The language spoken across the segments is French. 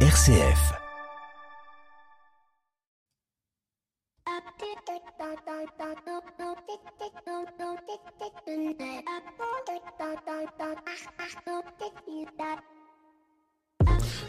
RCF.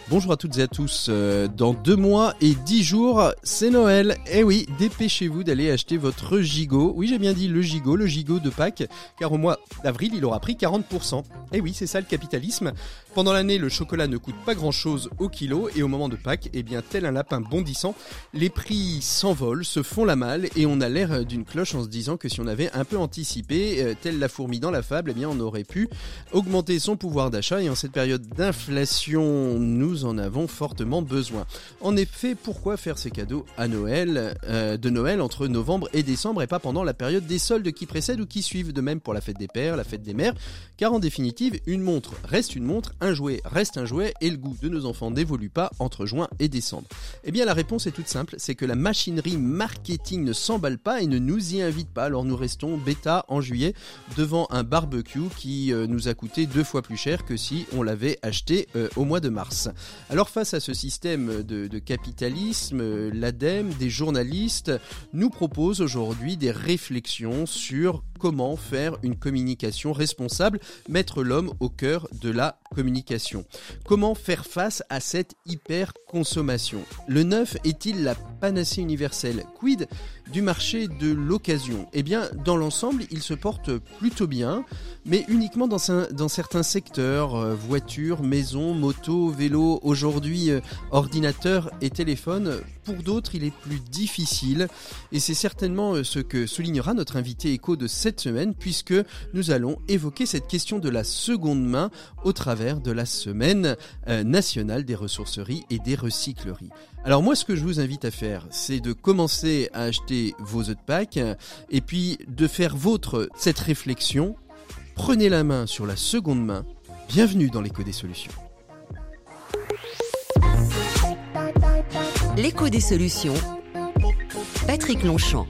Bonjour à toutes et à tous. Euh, dans deux mois et dix jours, c'est Noël. Eh oui, dépêchez-vous d'aller acheter votre gigot. Oui, j'ai bien dit le gigot, le gigot de Pâques, car au mois d'avril, il aura pris 40%. Eh oui, c'est ça le capitalisme. Pendant l'année, le chocolat ne coûte pas grand-chose au kilo, et au moment de Pâques, eh bien, tel un lapin bondissant, les prix s'envolent, se font la malle, et on a l'air d'une cloche en se disant que si on avait un peu anticipé, euh, tel la fourmi dans la fable, eh bien, on aurait pu augmenter son pouvoir d'achat, et en cette période d'inflation, nous en avons fortement besoin. En effet, pourquoi faire ces cadeaux à Noël, euh, de Noël entre novembre et décembre et pas pendant la période des soldes qui précèdent ou qui suivent, de même pour la fête des pères, la fête des mères, car en définitive, une montre reste une montre, un jouet reste un jouet et le goût de nos enfants n'évolue pas entre juin et décembre. Eh bien la réponse est toute simple, c'est que la machinerie marketing ne s'emballe pas et ne nous y invite pas, alors nous restons bêta en juillet devant un barbecue qui euh, nous a coûté deux fois plus cher que si on l'avait acheté euh, au mois de mars. Alors face à ce système de, capitalisme, l'ADEME, des journalistes, nous propose aujourd'hui des réflexions sur comment faire une communication responsable, mettre l'homme au cœur de la communication. Comment faire face à cette hyper-consommation? Le neuf est-il la panacée universelle Quid du marché de l'occasion? Eh bien, dans l'ensemble, il se porte plutôt bien, mais uniquement dans, certains secteurs, euh, voitures, maisons, motos, vélos, aujourd'hui euh, ordinateurs et téléphones. Pour d'autres, il est plus difficile, et c'est certainement euh, ce que soulignera notre invité écho de cette semaine, puisque nous allons évoquer cette question de la seconde main au travers de la semaine nationale des ressourceries et des recycleries. Alors moi, ce que je vous invite à faire, c'est de commencer à acheter vos œufs de Pâques et puis de faire vôtre cette réflexion. Prenez la main sur la seconde main. Bienvenue dans l'écho des solutions. L'écho des solutions. Patrick Longchamp.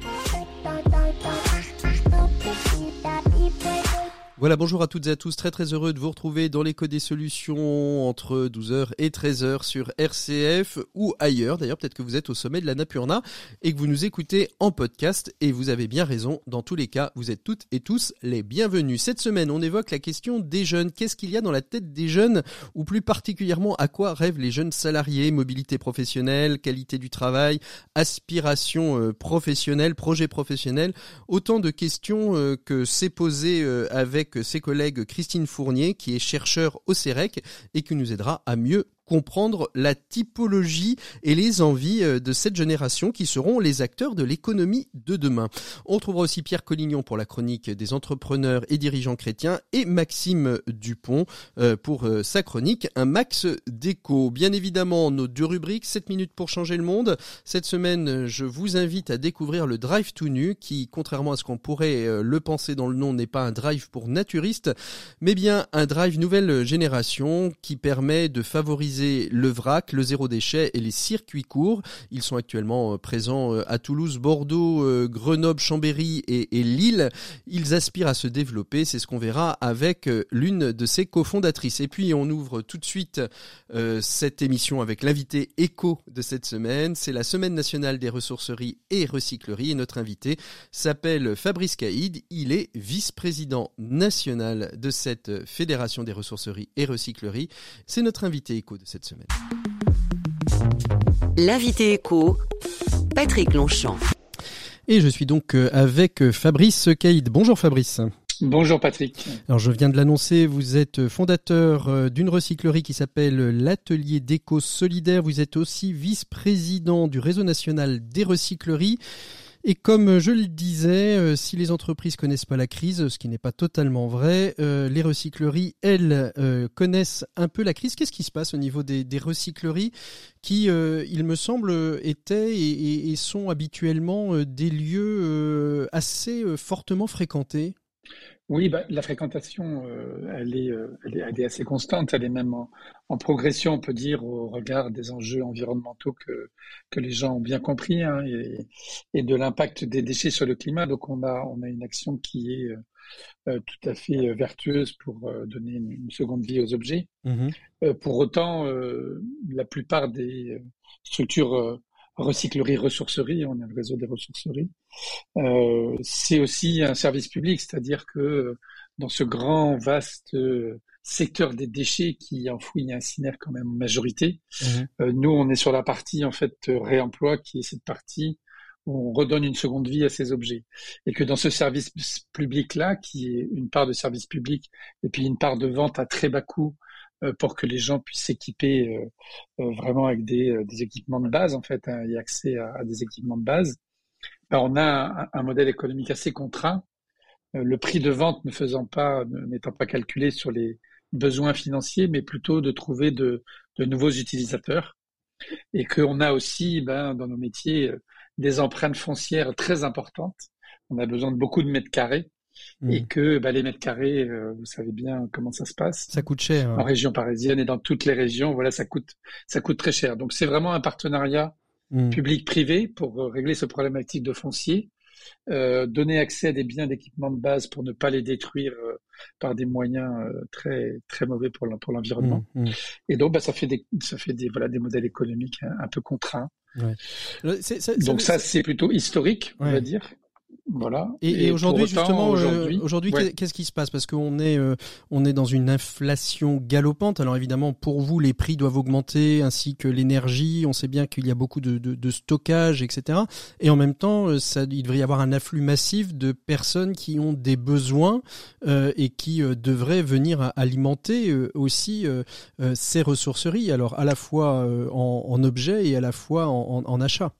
Voilà, bonjour à toutes et à tous. Très très heureux de vous retrouver dans l'écho des solutions entre 12h et 13h sur RCF ou ailleurs. D'ailleurs, peut-être que vous êtes au sommet de la Napurna et que vous nous écoutez en podcast et vous avez bien raison. Dans tous les cas, vous êtes toutes et tous les bienvenus. Cette semaine, on évoque la question des jeunes. Qu'est-ce qu'il y a dans la tête des jeunes? Ou plus particulièrement à quoi rêvent les jeunes salariés? Mobilité professionnelle, qualité du travail, aspiration euh, professionnelle, projet professionnel. Autant de questions euh, que s'est posé euh, avec ses collègues Christine Fournier, qui est chercheur au CEREC et qui nous aidera à mieux comprendre la typologie et les envies euh, de cette génération qui seront les acteurs de l'économie de demain. On trouvera aussi Pierre Collignon pour la chronique des entrepreneurs et dirigeants chrétiens et Maxime Dupont euh, pour euh, sa chronique Un max d'écho. Bien évidemment, nos deux rubriques, 7 minutes pour changer le monde. Cette semaine, je vous invite à découvrir le Drive tout nu qui, contrairement à ce qu'on pourrait le penser dans le nom, n'est pas un drive pour naturistes, mais bien un drive nouvelle génération qui permet de favoriser le vrac, le zéro déchet et les circuits courts. Ils sont actuellement euh, présents euh, à Toulouse, Bordeaux, euh, Grenoble, Chambéry et, Lille. Ils aspirent à se développer, c'est ce qu'on verra avec l'une de ses cofondatrices. Et puis on ouvre tout de suite cette émission avec l'invité écho de cette semaine. C'est la Semaine nationale des ressourceries et recycleries et notre invité s'appelle Fabrice Caïd. Il est vice-président national de cette fédération des ressourceries et recycleries. C'est notre invité écho de cette semaine. L'invité écho, Patrick Longchamp. Et je suis donc euh, avec euh, Fabrice Caïd. Bonjour Fabrice. Bonjour Patrick. Alors je viens de l'annoncer, vous êtes fondateur euh, d'une recyclerie qui s'appelle l'Atelier d'éco solidaire. Vous êtes aussi vice-président du réseau national des recycleries. Et comme je le disais, euh, si les entreprises connaissent pas la crise, ce qui n'est pas totalement vrai, euh, les recycleries, elles, euh, connaissent un peu la crise. Qu'est-ce qui se passe au niveau des, recycleries qui, il me semble, étaient et, et sont habituellement des lieux assez fortement fréquentés? Oui, bah, la fréquentation, euh, elle, est, euh, elle, est, elle, est, assez constante. Elle est même en, en, progression, on peut dire, au regard des enjeux environnementaux que, que les gens ont bien compris hein, et, et, de l'impact des déchets sur le climat. Donc, on a, on a une action qui est euh, euh tout à fait vertueuse pour donner une, une, seconde vie aux objets. Mmh. pour autant, la plupart des structures recyclerie, ressourcerie, on a le réseau des ressourceries. Euh, c'est aussi un service public, c'est-à-dire que dans ce grand, vaste euh, secteur des déchets qui enfouit et incinère quand même en majorité, mmh. euh, nous, on est sur la partie en fait réemploi, qui est cette partie où on redonne une seconde vie à ces objets. Et que dans ce service public-là, qui est une part de service public et puis une part de vente à très bas coût euh, pour que les gens puissent s'équiper euh, euh, vraiment avec des, équipements de base, en fait, hein, et accès à, des équipements de base. Ben, on a un, modèle économique assez contraint. le prix de vente ne faisant pas, n'étant pas calculé sur les besoins financiers, mais plutôt de trouver de, de nouveaux utilisateurs. Et qu'on a aussi, ben, dans nos métiers, des empreintes foncières très importantes. On a besoin de beaucoup de mètres carrés et mmh. que bah, les mètres carrés, euh, vous savez bien comment ça se passe. Ça coûte cher. Hein. En région parisienne et dans toutes les régions, voilà, ça coûte, ça coûte très cher. Donc c'est vraiment un partenariat mmh. public-privé pour euh, régler ce problématique de foncier, euh, donner accès à des biens d'équipement de base pour ne pas les détruire euh, par des moyens euh, très très mauvais pour l'environnement. Mmh, et donc bah, ça fait des ça fait des voilà des modèles économiques un, peu contraints. Ouais. donc ça c'est plutôt historique, on va dire. Voilà. Et, et, aujourd'hui, justement, euh, aujourd'hui, qu'est-ce qui se passe? Parce qu'on est, euh, on est dans une inflation galopante. Alors évidemment, pour vous, les prix doivent augmenter, ainsi que l'énergie. On sait bien qu'il y a beaucoup de, de, de, stockage, etc. Et en même temps, euh, ça, il devrait y avoir un afflux massif de personnes qui ont des besoins euh, et qui devraient venir alimenter aussi ces ressourceries. Alors à la fois en, en objets et à la fois en, en, en achat.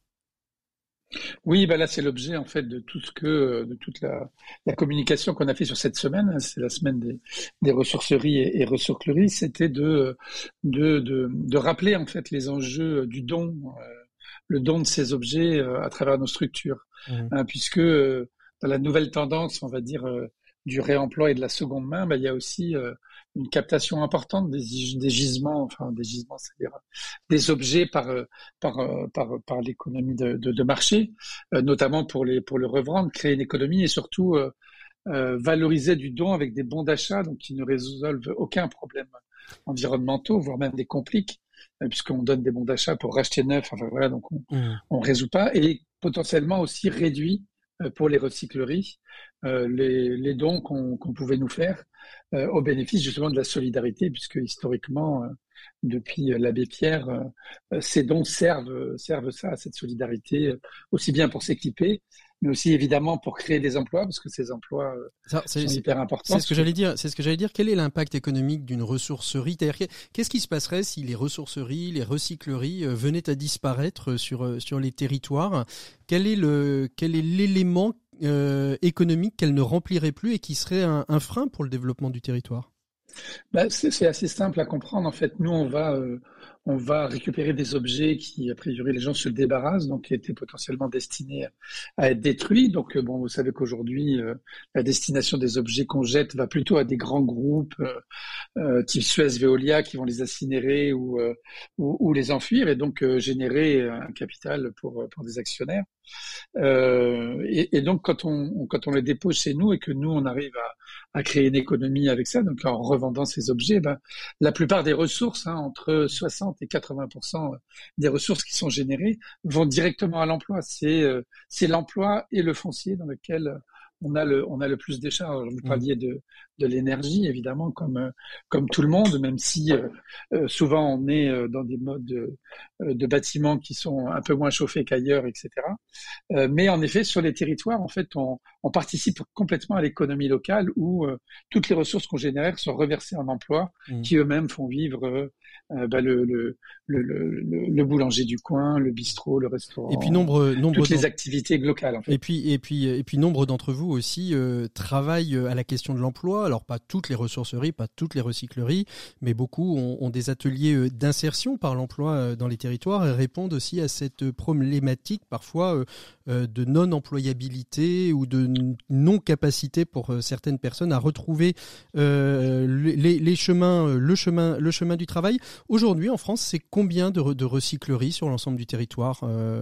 Oui, bah là c'est l'objet en fait de tout ce que de toute la, la communication qu'on a fait sur cette semaine. C'est la semaine des, des ressourceries et, et ressourcleries. C'était de, de, de de rappeler en fait les enjeux du don, euh, le don de ces objets euh, à travers nos structures, mmh. hein, puisque euh, dans la nouvelle tendance, on va dire du réemploi et de la seconde main, bah, il y a aussi une captation importante des, des gisements, enfin des gisements, c'est-à-dire des objets par par par, par l'économie de, de, de, marché, euh, notamment pour les pour le revendre, créer une économie et surtout euh, euh, valoriser du don avec des bons d'achat, donc qui ne résolvent aucun problème environnementaux, voire même des compliques, puisqu'on donne des bons d'achat pour racheter neuf. Enfin voilà, donc on, mmh. on résout pas et potentiellement aussi réduit pour les recycleries euh, les, les, dons qu'on pouvait nous faire euh, au bénéfice justement de la solidarité, puisque historiquement, euh, depuis l'abbé Pierre, ces dons servent, servent ça, à cette solidarité, aussi bien pour s'équiper, mais aussi évidemment pour créer des emplois, parce que ces emplois ça, sont hyper importants. C'est ce que j'allais dire. C'est ce que j'allais dire. Quel est l'impact économique d'une ressourcerie? Qu'est-ce qui se passerait si les ressourceries, les recycleries venaient à disparaître sur sur les territoires? Quel est le quel est l'élément euh, économique qu'elle ne remplirait plus et qui serait un, frein pour le développement du territoire? Bah, C'est assez simple à comprendre. En fait, nous, on va, euh, on va récupérer des objets qui, a priori, les gens se débarrassent, donc qui étaient potentiellement destinés à être détruits. Donc, euh, bon, vous savez qu'aujourd'hui, euh, la destination des objets qu'on jette va plutôt à des grands groupes euh, type Suez, Veolia, qui vont les incinérer ou, ou, ou, les enfuir et donc générer un capital pour, pour des actionnaires. Et, et, donc, quand on, quand on les dépose chez nous et que nous, on arrive à, à créer une économie avec ça, donc en revendant ces objets, ben, la plupart des ressources, hein, entre 60 et 80% des ressources qui sont générées vont directement à l'emploi. C'est euh, c'est l'emploi et le foncier dans lequel on a le on a le plus d'échanges. charges. Vous mmh. parliez de de l'énergie évidemment comme euh, comme tout le monde, même si euh, souvent on est dans des modes de, de, bâtiments qui sont un peu moins chauffés qu'ailleurs, etc. mais en effet sur les territoires en fait on, on participe complètement à l'économie locale où toutes les ressources qu'on génère sont reversées en emploi mmh. qui eux-mêmes font vivre euh, bah, le, le, le, le, boulanger du coin, le bistrot, le restaurant. Et puis nombre, nombre toutes les activités locales. En fait. Et puis et puis et puis nombre d'entre vous aussi euh, travaillent à la question de l'emploi Alors pas toutes les ressourceries, pas toutes les recycleries, mais beaucoup ont, des ateliers d'insertion par l'emploi dans les territoires et répondent aussi à cette problématique parfois de non-employabilité ou de non-capacité pour certaines personnes à retrouver les, chemins, le chemin, du travail. Aujourd'hui, en France, c'est combien de recycleries sur l'ensemble du territoire,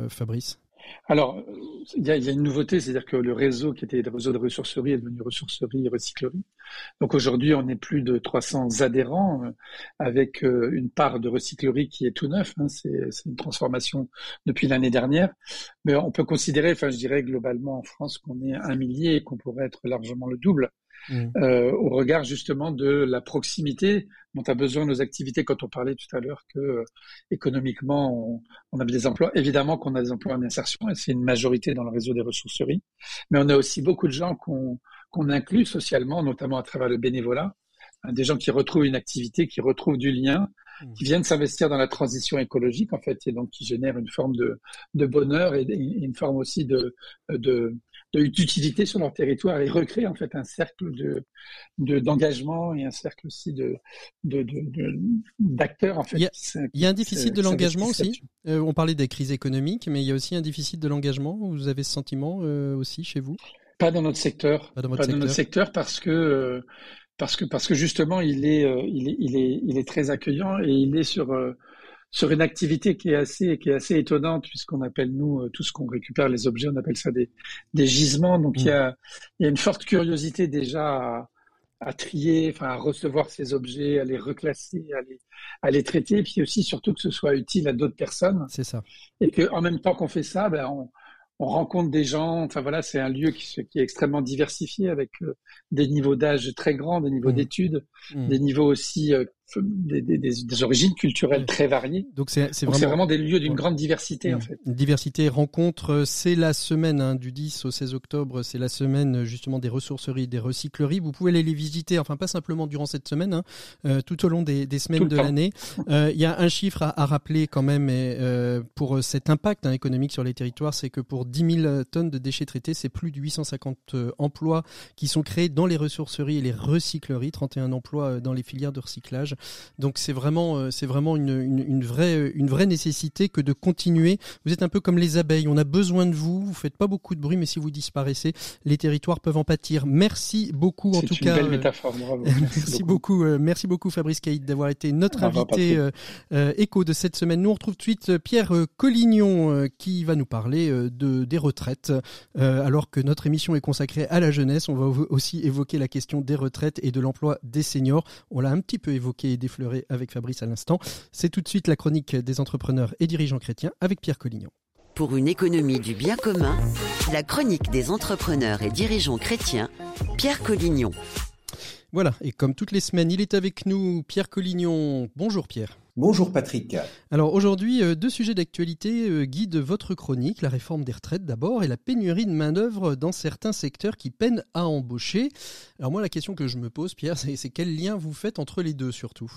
Fabrice? Alors, il y, a, une nouveauté, c'est-à-dire que le réseau qui était le réseau de ressourcerie est devenu ressourcerie et recyclerie. Donc aujourd'hui, on est plus de 300 adhérents euh, avec euh, une part de recyclerie qui est tout neuf. Hein. c'est une transformation depuis l'année dernière. Mais on peut considérer, enfin je dirais globalement en France, qu'on est un millier et qu'on pourrait être largement le double. Mmh. Euh, au regard justement de la proximité dont a besoin nos activités quand on parlait tout à l'heure que euh, économiquement on, on, a des emplois. Évidemment qu'on a des emplois en insertion et c'est une majorité dans le réseau des ressourceries, mais on a aussi beaucoup de gens qu'on qu'on inclut socialement, notamment à travers le bénévolat, hein, des gens qui retrouvent une activité, qui retrouvent du lien, mmh. qui viennent s'investir dans la transition écologique en fait et donc qui génèrent une forme de, de bonheur et, une forme aussi de, de d'utilité sur leur territoire et recréer en fait un cercle de d'engagement et un cercle aussi de d'acteurs en fait. Il y a, un déficit de l'engagement aussi. Euh, on parlait des crises économiques, mais il y a aussi un déficit de l'engagement. Vous avez ce sentiment euh, aussi chez vous? Pas dans notre secteur. Pas dans, notre secteur parce que euh, parce que parce que justement il est il est il est il est très accueillant et il est sur sur une activité qui est assez qui est assez étonnante puisqu'on appelle nous euh, tout ce qu'on récupère les objets on appelle ça des des gisements donc il y a il y a une forte curiosité déjà à, à trier enfin à recevoir ces objets à les reclasser à les à les traiter et puis aussi surtout que ce soit utile à d'autres personnes c'est ça et que en même temps qu'on fait ça ben on on rencontre des gens. Enfin voilà, c'est un lieu qui, qui, est extrêmement diversifié avec euh, des niveaux d'âge très grands, des niveaux mm. d'études, mm. des niveaux aussi euh, des, des, des, origines culturelles très variées. Donc c'est vraiment, vraiment, des lieux d'une grande diversité en fait. Diversité rencontre, c'est la semaine hein, du 10 au 16 octobre, c'est la semaine justement des ressourceries, des recycleries. Vous pouvez aller les visiter, enfin pas simplement durant cette semaine, hein, euh, tout au long des, des semaines de l'année. Euh, il y a un chiffre à, à rappeler quand même et, euh, pour cet impact hein, économique sur les territoires, c'est que pour 10 000 tonnes de déchets traités, c'est plus de 850 euh, emplois qui sont créés dans les ressourceries et les recycleries, 31 emplois euh, dans les filières de recyclage. Donc c'est vraiment, euh, c'est vraiment une, une, vraie, une vraie nécessité que de continuer. Vous êtes un peu comme les abeilles. On a besoin de vous. Vous faites pas beaucoup de bruit, mais si vous disparaissez, les territoires peuvent en pâtir. Merci beaucoup en tout cas. C'est une belle métaphore. merci, beaucoup. Euh, merci beaucoup Fabrice Caïd d'avoir été notre invité euh, écho de cette semaine. Nous on retrouve tout de suite Pierre Collignon qui va nous parler de des retraites. alors que notre émission est consacrée à la jeunesse, on va aussi évoquer la question des retraites et de l'emploi des seniors. On l'a un petit peu évoqué et défleuré avec Fabrice à l'instant. C'est tout de suite la chronique des entrepreneurs et dirigeants chrétiens avec Pierre Collignon. Pour une économie du bien commun, la chronique des entrepreneurs et dirigeants chrétiens, Pierre Collignon. Voilà, et comme toutes les semaines, il est avec nous, Pierre Collignon. Bonjour Pierre. Bonjour Patrick. Alors aujourd'hui, euh, deux sujets d'actualité euh, guident votre chronique, la réforme des retraites d'abord et la pénurie de main-d'œuvre dans certains secteurs qui peinent à embaucher. Alors moi, la question que je me pose, Pierre, c'est quel lien vous faites entre les deux surtout?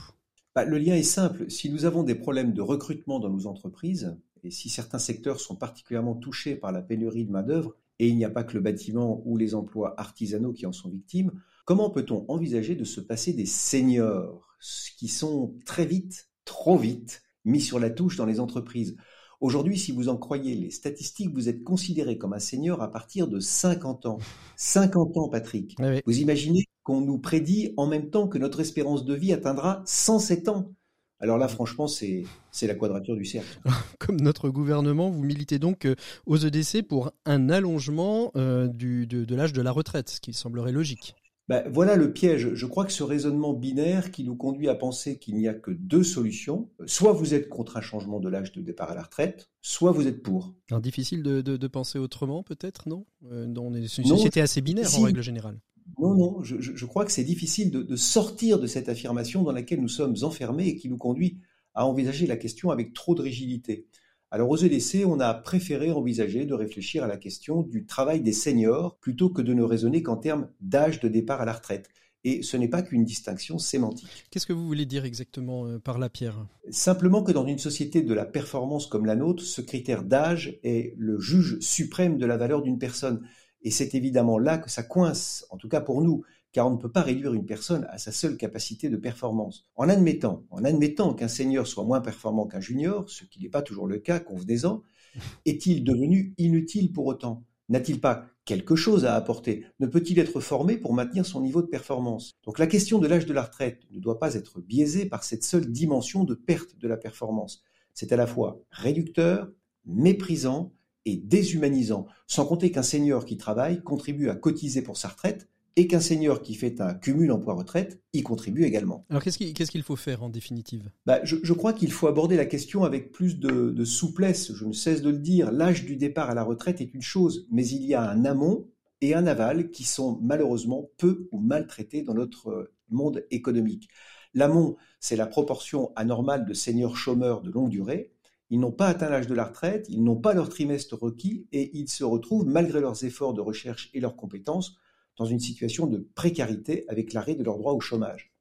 Bah, Le lien est simple. Si nous avons des problèmes de recrutement dans nos entreprises, et si certains secteurs sont particulièrement touchés par la pénurie de main-d'œuvre, et il n'y a pas que le bâtiment ou les emplois artisanaux qui en sont victimes, comment peut-on envisager de se passer des seniors? Qui sont très vite trop vite mis sur la touche dans les entreprises. Aujourd'hui, si vous en croyez les statistiques, vous êtes considéré comme un senior à partir de 50 ans. 50 ans, Patrick. Vous imaginez qu'on nous prédit en même temps que notre espérance de vie atteindra 107 ans. Alors là, franchement, c'est la quadrature du cercle. Comme notre gouvernement, vous militez donc euh, aux EDC pour un allongement euh, du, de l'âge de la retraite, ce qui semblerait logique. Ben, voilà le piège. Je crois que ce raisonnement binaire qui nous conduit à penser qu'il n'y a que deux solutions, soit vous êtes contre un changement de l'âge de départ à la retraite, soit vous êtes pour. Alors, difficile de, de, penser autrement, peut-être, non? Euh, On est une société assez binaire en règle générale. Non, non, je, je crois que c'est difficile de, de sortir de cette affirmation dans laquelle nous sommes enfermés et qui nous conduit à envisager la question avec trop de rigidité. Alors aux EDC, on a préféré envisager de réfléchir à la question du travail des seniors plutôt que de ne raisonner qu'en termes d'âge de départ à la retraite. Et ce n'est pas qu'une distinction sémantique. Qu'est-ce que vous voulez dire exactement euh, par la pierre? Simplement que dans une société de la performance comme la nôtre, ce critère d'âge est le juge suprême de la valeur d'une personne. Et c'est évidemment là que ça coince, en tout cas pour nous, car on ne peut pas réduire une personne à sa seule capacité de performance. En admettant, en admettant qu'un senior soit moins performant qu'un junior, ce qui n'est pas toujours le cas, convenez-en, est-il devenu inutile pour autant? N'a-t-il pas quelque chose à apporter? Ne peut-il être formé pour maintenir son niveau de performance? Donc la question de l'âge de la retraite ne doit pas être biaisée par cette seule dimension de perte de la performance. C'est à la fois réducteur, méprisant et déshumanisant, sans compter qu'un senior qui travaille contribue à cotiser pour sa retraite et qu'un senior qui fait un cumul emploi-retraite y contribue également. Alors qu'est-ce qu'il faut faire en définitive? Bah, je, crois qu'il faut aborder la question avec plus de, de, souplesse, je ne cesse de le dire, l'âge du départ à la retraite est une chose, mais il y a un amont et un aval qui sont malheureusement peu ou mal traités dans notre monde économique. L'amont, c'est la proportion anormale de seniors chômeurs de longue durée, ils n'ont pas atteint l'âge de la retraite, ils n'ont pas leur trimestre requis et ils se retrouvent, malgré leurs efforts de recherche et leurs compétences, dans une situation de précarité avec l'arrêt de leur droit au chômage.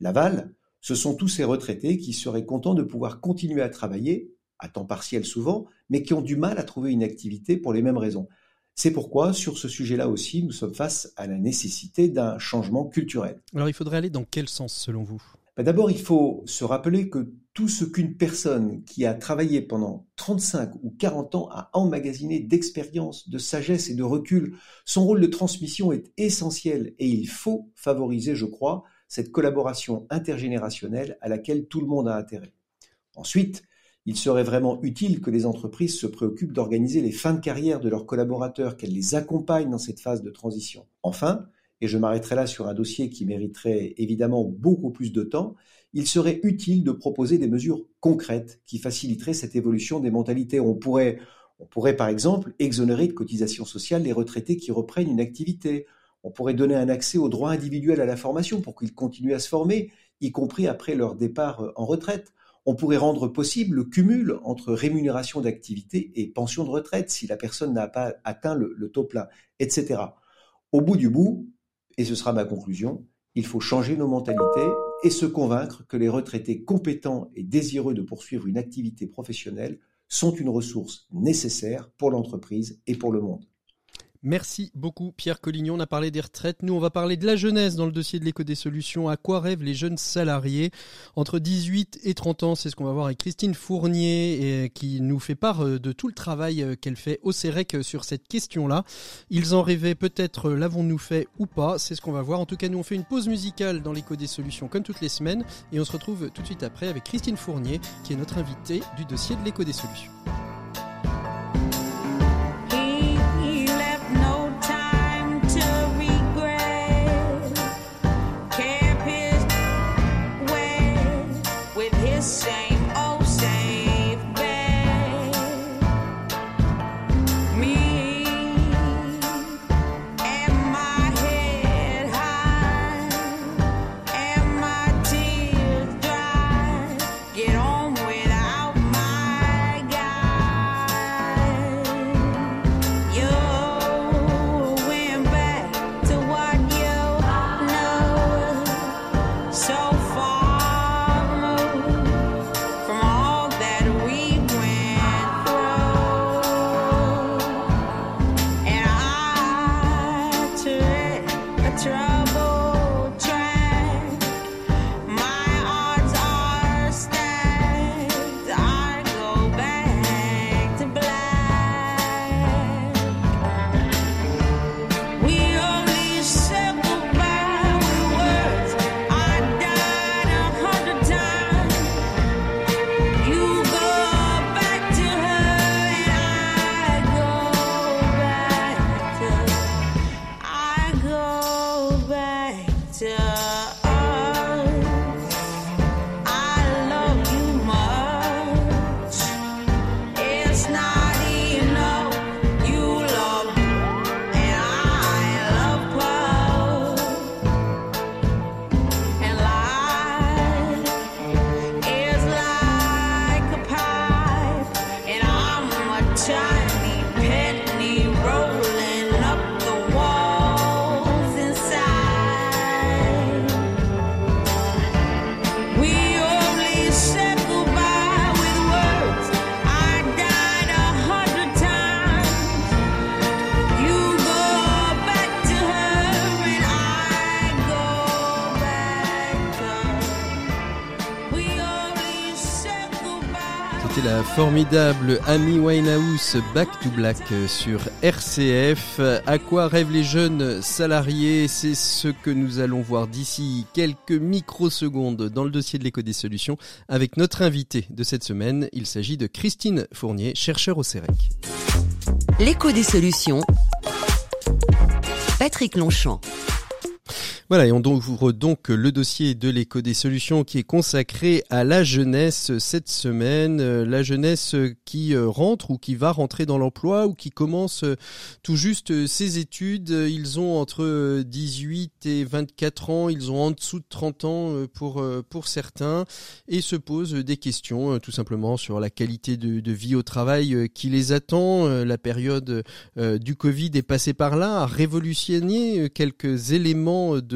L'aval, ce sont tous ces retraités qui seraient contents de pouvoir continuer à travailler, à temps partiel souvent, mais qui ont du mal à trouver une activité pour les mêmes raisons. C'est pourquoi, sur ce sujet-là aussi, nous sommes face à la nécessité d'un changement culturel. Alors il faudrait aller dans quel sens selon vous? D'abord, il faut se rappeler que tout ce qu'une personne qui a travaillé pendant 35 ou 40 ans a emmagasiné d'expérience, de sagesse et de recul, son rôle de transmission est essentiel et il faut favoriser, je crois, cette collaboration intergénérationnelle à laquelle tout le monde a intérêt. Ensuite, il serait vraiment utile que les entreprises se préoccupent d'organiser les fins de carrière de leurs collaborateurs, qu'elles les accompagnent dans cette phase de transition. Enfin, et je m'arrêterai là sur un dossier qui mériterait évidemment beaucoup plus de temps, il serait utile de proposer des mesures concrètes qui faciliteraient cette évolution des mentalités. On pourrait, on pourrait par exemple exonérer de cotisations sociales les retraités qui reprennent une activité. On pourrait donner un accès au droit individuel à la formation pour qu'ils continuent à se former, y compris après leur départ en retraite. On pourrait rendre possible le cumul entre rémunération d'activité et pension de retraite si la personne n'a pas atteint le, le taux plein, etc. Au bout du bout, et ce sera ma conclusion, il faut changer nos mentalités et se convaincre que les retraités compétents et désireux de poursuivre une activité professionnelle sont une ressource nécessaire pour l'entreprise et pour le monde. Merci beaucoup Pierre Collignon. On a parlé des retraites. Nous, on va parler de la jeunesse dans le dossier de l'éco des solutions. À quoi rêvent les jeunes salariés entre 18 et 30 ans? C'est ce qu'on va voir avec Christine Fournier et qui nous fait part euh, de tout le travail euh, qu'elle fait au CEREC sur cette question-là. Ils en rêvaient peut-être, euh, l'avons-nous fait ou pas? C'est ce qu'on va voir. En tout cas, nous, on fait une pause musicale dans l'éco des solutions comme toutes les semaines et on se retrouve tout de suite après avec Christine Fournier qui est notre invitée du dossier de l'éco des solutions. Formidable Amy Winehouse Back to Black sur RCF. À quoi rêvent les jeunes salariés? C'est ce que nous allons voir d'ici quelques microsecondes dans le dossier de l'éco des solutions avec notre invité de cette semaine. Il s'agit de Christine Fournier, chercheur au CEREC. L'écho des solutions. Patrick Longchamp. Voilà, et on ouvre donc le dossier de l'éco des solutions qui est consacré à la jeunesse cette semaine, euh, la jeunesse qui euh, rentre ou qui va rentrer dans l'emploi ou qui commence euh, tout juste ses études. Ils ont entre 18 et 24 ans, ils ont en dessous de 30 ans pour, pour certains et se posent des questions tout simplement sur la qualité de, de vie au travail qui les attend. La période du Covid est passée par là, a révolutionné quelques éléments de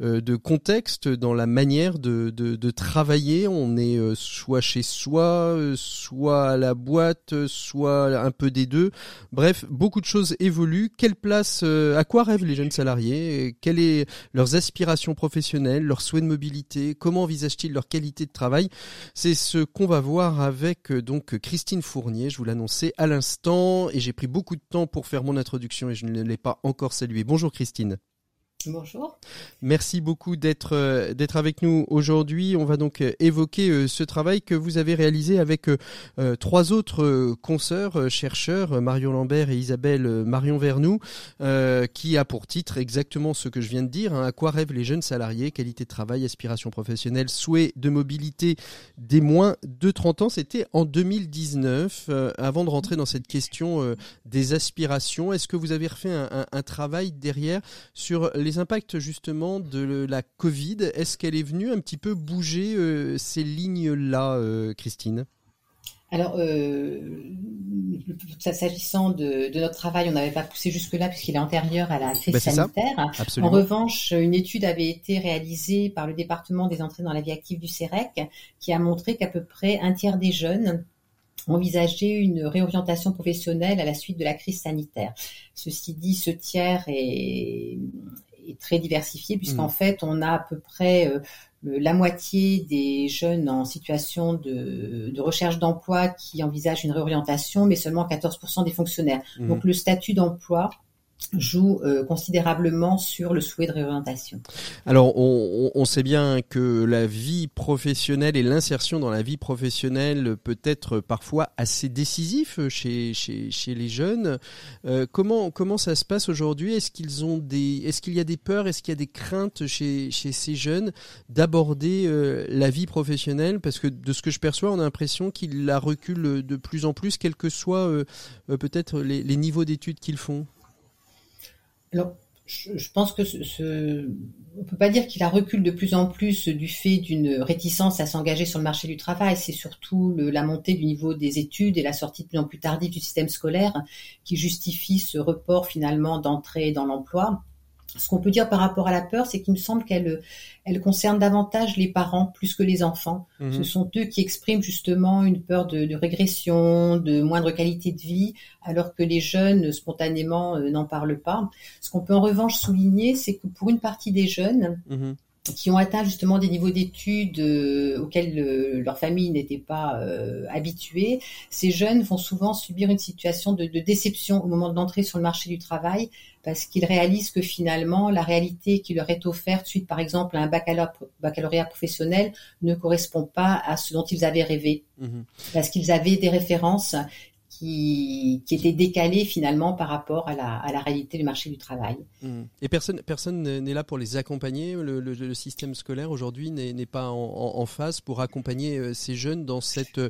euh, de, contexte dans la manière de, de, travailler. On est euh, soit chez soi, euh, soit à la boîte, soit un peu des deux. Bref, beaucoup de choses évoluent. Quelle place, à quoi rêvent les jeunes salariés Quelles sont leurs aspirations professionnelles, leurs souhaits de mobilité? Comment envisagent-ils leur qualité de travail? C'est ce qu'on va voir avec donc Christine Fournier. Je vous l'annonçais à l'instant et j'ai pris beaucoup de temps pour faire mon introduction et je ne l'ai pas encore saluée. Bonjour Christine. Bonjour. Merci beaucoup d'être euh, d'être avec nous aujourd'hui. On va donc euh, évoquer euh, ce travail que vous avez réalisé avec trois autres consoeurs chercheurs, Marion Lambert et Isabelle Marion Vernou, qui a pour titre exactement ce que je viens de dire. Hein, à quoi rêvent les jeunes salariés? Qualité de travail, aspiration professionnelle, souhait de mobilité des moins de 30 ans. C'était en 2019. avant de rentrer dans cette question des aspirations, est-ce que vous avez refait un, un travail derrière sur les les impacts justement de la Covid, est-ce qu'elle est venue un petit peu bouger euh, ces lignes-là, euh, Christine? Alors, euh, s'agissant de, notre travail, on n'avait pas poussé jusque-là puisqu'il est antérieur à la crise bah, sanitaire. En revanche, une étude avait été réalisée par le département des entrées dans la vie active du CEREC qui a montré qu'à peu près un tiers des jeunes envisageaient une réorientation professionnelle à la suite de la crise sanitaire. Ceci dit, ce tiers est, très diversifié puisqu'en mmh. fait on a à peu près euh, la moitié des jeunes en situation de, recherche d'emploi qui envisagent une réorientation, mais seulement 14% des fonctionnaires. Mmh. Donc le statut d'emploi joue euh, considérablement sur le souhait de réorientation. Alors, on, sait bien que la vie professionnelle et l'insertion dans la vie professionnelle peut être parfois assez décisif chez, chez, les jeunes. Euh, comment, comment ça se passe aujourd'hui? Est-ce qu'ils est-ce qu'il y a des peurs? Est-ce qu'il y a des craintes chez, chez ces jeunes d'aborder euh, la vie professionnelle? Parce que de ce que je perçois, on a l'impression qu'ils la reculent de plus en plus, quels que soient peut-être les niveaux d'études qu'ils font. Alors, je, pense que ce, on peut pas dire qu'il a recul de plus en plus du fait d'une réticence à s'engager sur le marché du travail. C'est surtout la montée du niveau des études et la sortie de plus en plus tardive du système scolaire qui justifie ce report finalement d'entrée dans l'emploi. Ce qu'on peut dire par rapport à la peur, c'est qu'il me semble qu'elle elle concerne davantage les parents plus que les enfants. Mhm. Ce sont eux qui expriment justement une peur de, régression, de moindre qualité de vie, alors que les jeunes spontanément euh, n'en parlent pas. Ce qu'on peut en revanche souligner, c'est que pour une partie des jeunes, mhm qui ont atteint justement des niveaux d'études euh, auxquels euh, leur famille n'était pas euh, habituée, ces jeunes vont souvent subir une situation de, de déception au moment de l'entrée sur le marché du travail parce qu'ils réalisent que finalement la réalité qui leur est offerte suite par exemple à un baccalauréat, baccalauréat professionnel ne correspond pas à ce dont ils avaient rêvé. Mmh parce qu'ils avaient des références qui, qui était décalé finalement par rapport à la, à la réalité du marché du travail. Mmh. Et personne personne n'est là pour les accompagner. Le, le, système scolaire aujourd'hui n'est pas en, en, phase pour accompagner euh, ces jeunes dans cette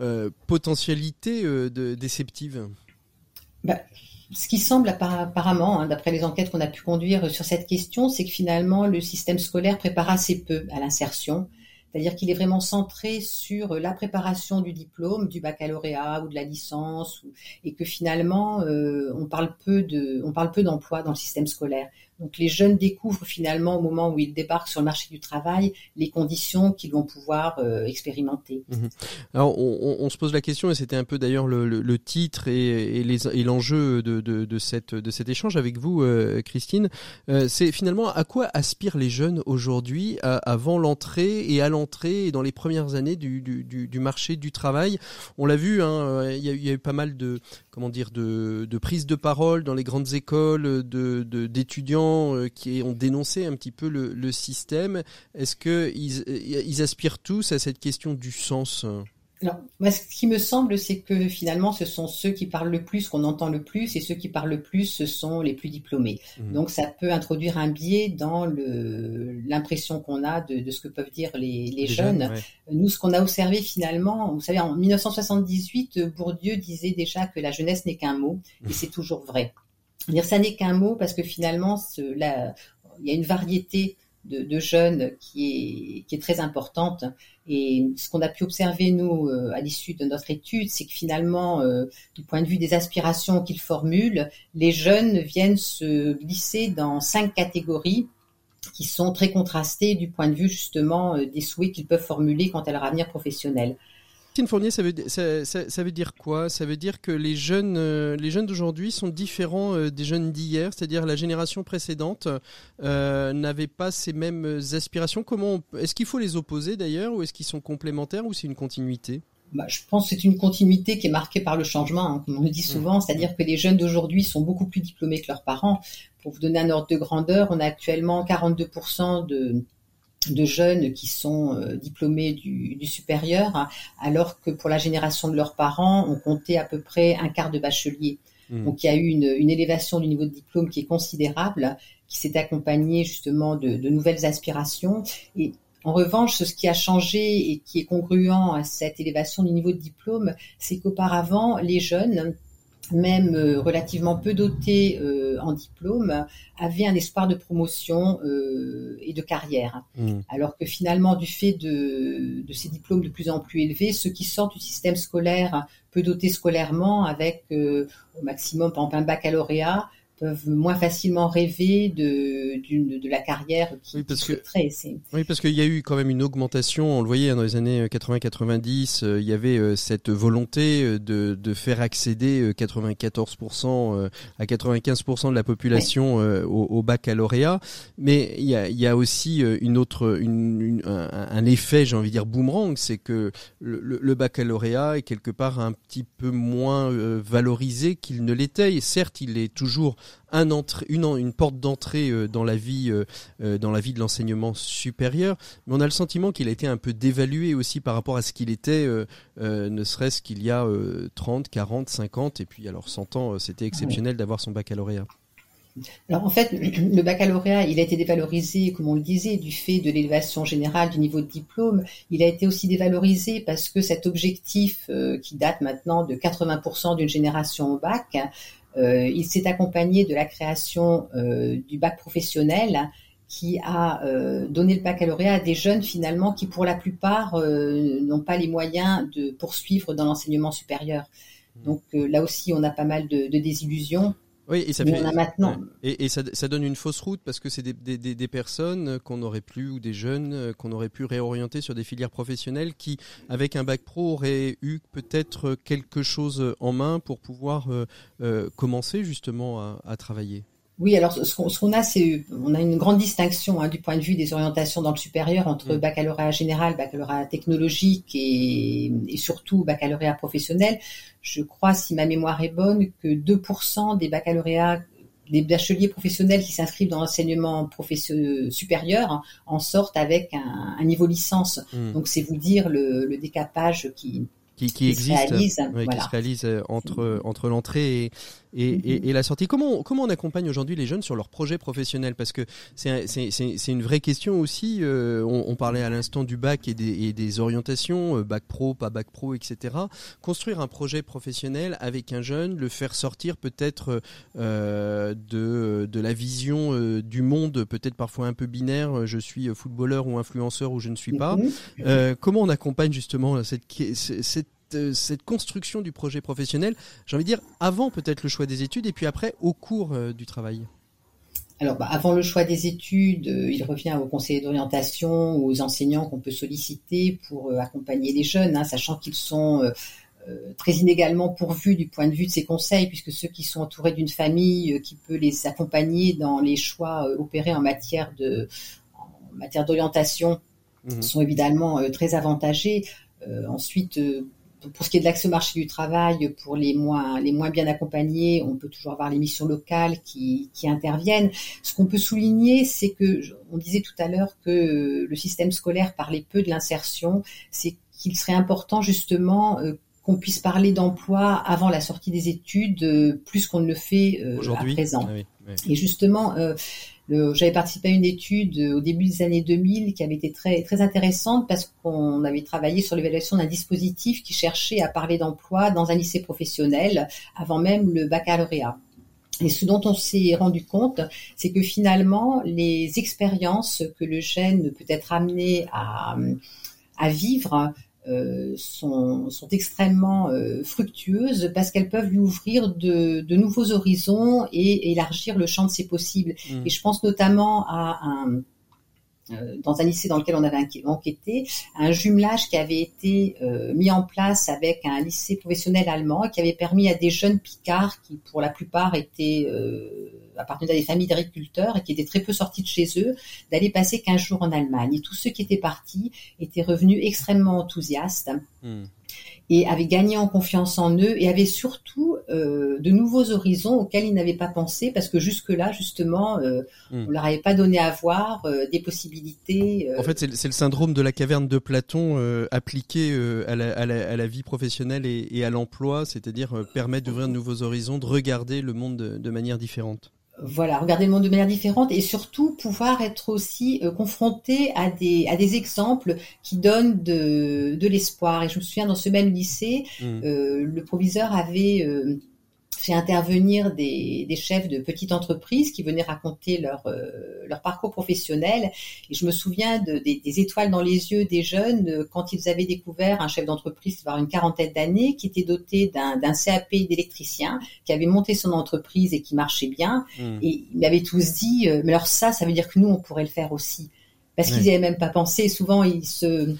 euh, potentialité euh, de, déceptive? Bah, ce qui semble apparemment, hein, d'après les enquêtes qu'on a pu conduire sur cette question, c'est que finalement le système scolaire prépare assez peu à l'insertion. C'est-à-dire qu'il est vraiment centré sur la préparation du diplôme, du baccalauréat ou de la licence, et que finalement euh, on parle peu de, on parle peu d'emploi dans le système scolaire. Donc les jeunes découvrent finalement au moment où ils débarquent sur le marché du travail les conditions qu'ils vont pouvoir euh, expérimenter. Mhm. Alors on, se pose la question et c'était un peu d'ailleurs le, titre et, l'enjeu de, cet échange avec vous, euh, Christine. Euh, c'est finalement à quoi aspirent les jeunes aujourd'hui avant l'entrée et à l'entrée et dans les premières années du, marché du travail? On l'a vu, hein, il, y a, eu pas mal de comment dire de, de prise de parole dans les grandes écoles, de euh, qui ont dénoncé un petit peu le, le système. Est-ce que ils, ils aspirent tous à cette question du sens? Alors, moi, ce qui me semble, c'est que finalement, ce sont ceux qui parlent le plus, qu'on entend le plus, et ceux qui parlent le plus, ce sont les plus diplômés. Mmh. Donc, ça peut introduire un biais dans l'impression qu'on a de, de, ce que peuvent dire les, les, jeunes. Nous, ce qu'on a observé finalement, vous savez, en 1978, Bourdieu disait déjà que la jeunesse n'est qu'un mot, et mmh. c'est toujours vrai. Dire ça n'est qu'un mot parce que finalement, il y a une variété de, jeunes qui est, qui est très importante. Et ce qu'on a pu observer, nous, euh, à l'issue de notre étude, c'est que finalement, euh, du point de vue des aspirations qu'ils formulent, les jeunes viennent se glisser dans cinq catégories qui sont très contrastées du point de vue justement euh, des souhaits qu'ils peuvent formuler quant à leur avenir professionnel. Christine Fournier, ça veut, ça, ça, veut, dire quoi? Ça veut dire que les jeunes, euh, les jeunes d'aujourd'hui sont différents euh, des jeunes d'hier, c'est-à-dire la génération précédente euh, n'avait pas ces mêmes aspirations. Comment Est-ce qu'il faut les opposer d'ailleurs, ou est-ce qu'ils sont complémentaires, ou c'est une continuité? Bah, je pense que c'est une continuité qui est marquée par le changement, hein, comme on le dit souvent, c'est-à-dire que les jeunes d'aujourd'hui sont beaucoup plus diplômés que leurs parents. Pour vous donner un ordre de grandeur, on a actuellement 42% de de jeunes qui sont euh, diplômés du, supérieur, alors que pour la génération de leurs parents, on comptait à peu près un quart de bachelier. Hmm. Donc il y a eu une, élévation du niveau de diplôme qui est considérable, qui s'est accompagnée justement de, de, nouvelles aspirations. Et en revanche, ce qui a changé et qui est congruent à cette élévation du niveau de diplôme, c'est qu'auparavant, les jeunes même euh, relativement peu dotés euh, en diplôme, avaient un espoir de promotion euh, et de carrière. Mmh. Alors que finalement, du fait de, de, ces diplômes de plus en plus élevés, ceux qui sortent du système scolaire peu dotés scolairement, avec au maximum par exemple un baccalauréat, peuvent moins facilement rêver de, de la carrière qui, oui, parce que, Oui, parce qu'il y a eu quand même une augmentation, on le voyait hein, dans les années 80-90, euh, il y avait euh, cette volonté euh, de, de faire accéder 94% à 95% de la population au, au, baccalauréat, mais il y a, il y a aussi une autre, une, un, effet, j'ai envie de dire boomerang, c'est que le, le, baccalauréat est quelque part un petit peu moins valorisé qu'il ne l'était, et certes il est toujours un une, porte d'entrée euh, dans la vie, euh, euh, dans la vie de l'enseignement supérieur, mais on a le sentiment qu'il a été un peu dévalué aussi par rapport à ce qu'il était, ne serait-ce qu'il y a 30, 40, 50, et puis alors 100 ans, c'était exceptionnel d'avoir son baccalauréat. Alors en fait, le baccalauréat, il a été dévalorisé, comme on le disait, du fait de l'élévation générale du niveau de diplôme. Il a été aussi dévalorisé parce que cet objectif qui date maintenant de 80% d'une génération au bac, il s'est accompagné de la création euh, du bac professionnel qui a euh, donné le baccalauréat à des jeunes finalement qui pour la plupart n'ont pas les moyens de poursuivre dans l'enseignement supérieur. Mmh. Donc là aussi, on a pas mal de, de désillusions oui, et ça fait, maintenant. Et, et ça, ça, donne une fausse route parce que c'est des, des, des, personnes qu'on aurait pu ou des jeunes euh, qu'on aurait pu réorienter sur des filières professionnelles qui, avec un bac pro, auraient eu peut-être quelque chose en main pour pouvoir euh, euh commencer justement à, à travailler. Oui, alors ce qu'on a, c'est on a une grande distinction hein, du point de vue des orientations dans le supérieur entre mm. baccalauréat général, baccalauréat technologique et, et, surtout baccalauréat professionnel. Je crois, si ma mémoire est bonne, que 2% des baccalauréats des bacheliers professionnels qui s'inscrivent dans l'enseignement supérieur en sortent avec un, un niveau licence. Mm. Donc c'est vous dire le, le décapage qui, qui, qui, existe, qui se réalise euh, entre, entre l'entrée et, et, et, et, la sortie. Comment, comment on accompagne aujourd'hui les jeunes sur leurs projets professionnels? Parce que c'est une vraie question aussi. Euh, on, on, parlait à l'instant du bac et des, et des orientations, euh, bac pro, pas bac pro, etc. Construire un projet professionnel avec un jeune, le faire sortir peut-être euh, de, de la vision euh, du monde, peut-être parfois un peu binaire, je suis footballeur ou influenceur ou je ne suis pas. Mhm. comment on accompagne justement cette, cette euh, cette, construction du projet professionnel, j'ai envie de dire, avant peut-être le choix des études et puis après au cours euh, du travail alors, bah, avant le choix des études, euh, il revient aux conseillers d'orientation ou aux enseignants qu'on peut solliciter pour euh, accompagner les jeunes, hein, sachant qu'ils sont euh, très inégalement pourvus du point de vue de ces conseils, puisque ceux qui sont entourés d'une famille qui peut les accompagner dans les choix opérés en matière de en matière d'orientation mmh. sont évidemment très avantagés. ensuite, pour ce qui est de l'accès au marché du travail, pour les moins, les moins bien accompagnés, on peut toujours avoir les missions locales qui, qui interviennent. Ce qu'on peut souligner, c'est que, on disait tout à l'heure que le système scolaire parlait peu de l'insertion, c'est qu'il serait important justement euh, qu'on puisse parler d'emploi avant la sortie des études, euh, plus qu'on ne le fait euh, à présent. Ah Et justement, j'avais participé à une étude au début des années 2000 qui avait été très très intéressante parce qu'on avait travaillé sur l'évaluation d'un dispositif qui cherchait à parler d'emploi dans un lycée professionnel avant même le baccalauréat. Et ce dont on s'est rendu compte, c'est que finalement, les expériences que le jeune peut être amené à, vivre euh, sont, sont, extrêmement euh, fructueuses parce qu'elles peuvent lui ouvrir de, de, nouveaux horizons et élargir le champ de ses possibles. Mmh. Et je pense notamment à un, euh, dans un lycée dans lequel on avait enquêté, un jumelage qui avait été euh, mis en place avec un lycée professionnel allemand et qui avait permis à des jeunes picards qui pour la plupart étaient euh, appartenaient à des familles d'agriculteurs et qui étaient très peu sortis de chez eux, d'aller passer 15 jours en Allemagne. Et tous ceux qui étaient partis étaient revenus extrêmement enthousiastes. Hmm et avaient gagné en confiance en eux et avaient surtout euh, de nouveaux horizons auxquels ils n'avaient pas pensé parce que jusque-là, justement, euh, hmm. on leur avait pas donné à voir euh, des possibilités. En fait, c'est le syndrome de la caverne de Platon appliqué à la, à, la, à, la, vie professionnelle et, et à l'emploi, c'est-à-dire permettre d'ouvrir de nouveaux horizons, de regarder le monde de, de manière différente voilà, regarder le monde de manière différente et surtout pouvoir être aussi euh, confronté à des, à des exemples qui donnent de, de l'espoir. Et je me souviens dans ce même lycée, mmh. euh, le proviseur avait euh, fait intervenir des, des, chefs de petites entreprises qui venaient raconter leur, euh, leur parcours professionnel. Et je me souviens de, des, des, étoiles dans les yeux des jeunes euh, quand ils avaient découvert un chef d'entreprise qui une quarantaine d'années, qui était doté d'un CAP d'électricien, qui avait monté son entreprise et qui marchait bien. Mmh. Et ils m'avaient tous dit, euh, mais alors ça, ça veut dire que nous, on pourrait le faire aussi. Parce qu'ils n'avaient même pas pensé. Souvent, ils se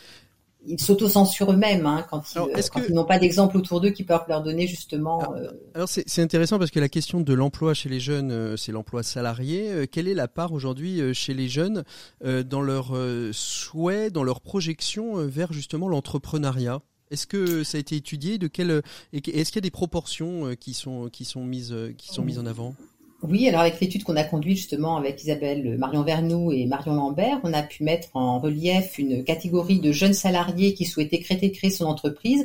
ils s'autocensurent eux-mêmes hein, quand ils, n'ont pas d'exemple autour d'eux qui peuvent leur donner justement. Alors, euh, c'est intéressant parce que la question de l'emploi chez les jeunes, euh, c'est l'emploi salarié. Euh, quelle est la part aujourd'hui chez les jeunes dans leur souhait, dans leur projection vers justement l'entrepreneuriat? Est-ce que ça a été étudié? De quelle est-ce qu'il y a des proportions qui sont qui sont mises qui sont mises en avant? Oui, alors avec l'étude qu'on a conduite justement avec Isabelle Marion Vernou et Marion Lambert, on a pu mettre en relief une catégorie de jeunes salariés qui souhaitaient créer, créer son entreprise.